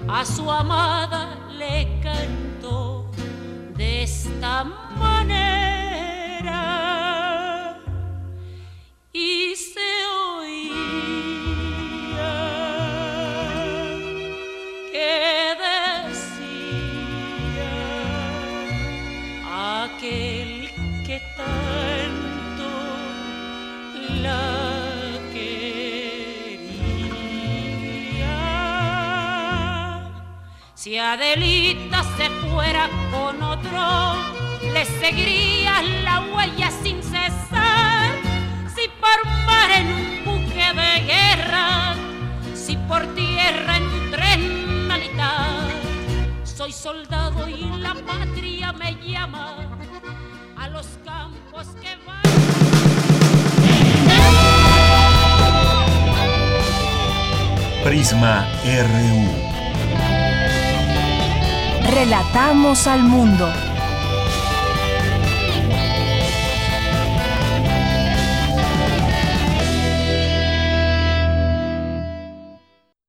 A su amada le cantó de esta manera y se Si Adelita se fuera con otro, le seguiría la huella sin cesar. Si por mar en un buque de guerra, si por tierra en un tren militar, soy soldado y la patria me llama a los campos que van. Prisma RU. Relatamos al mundo.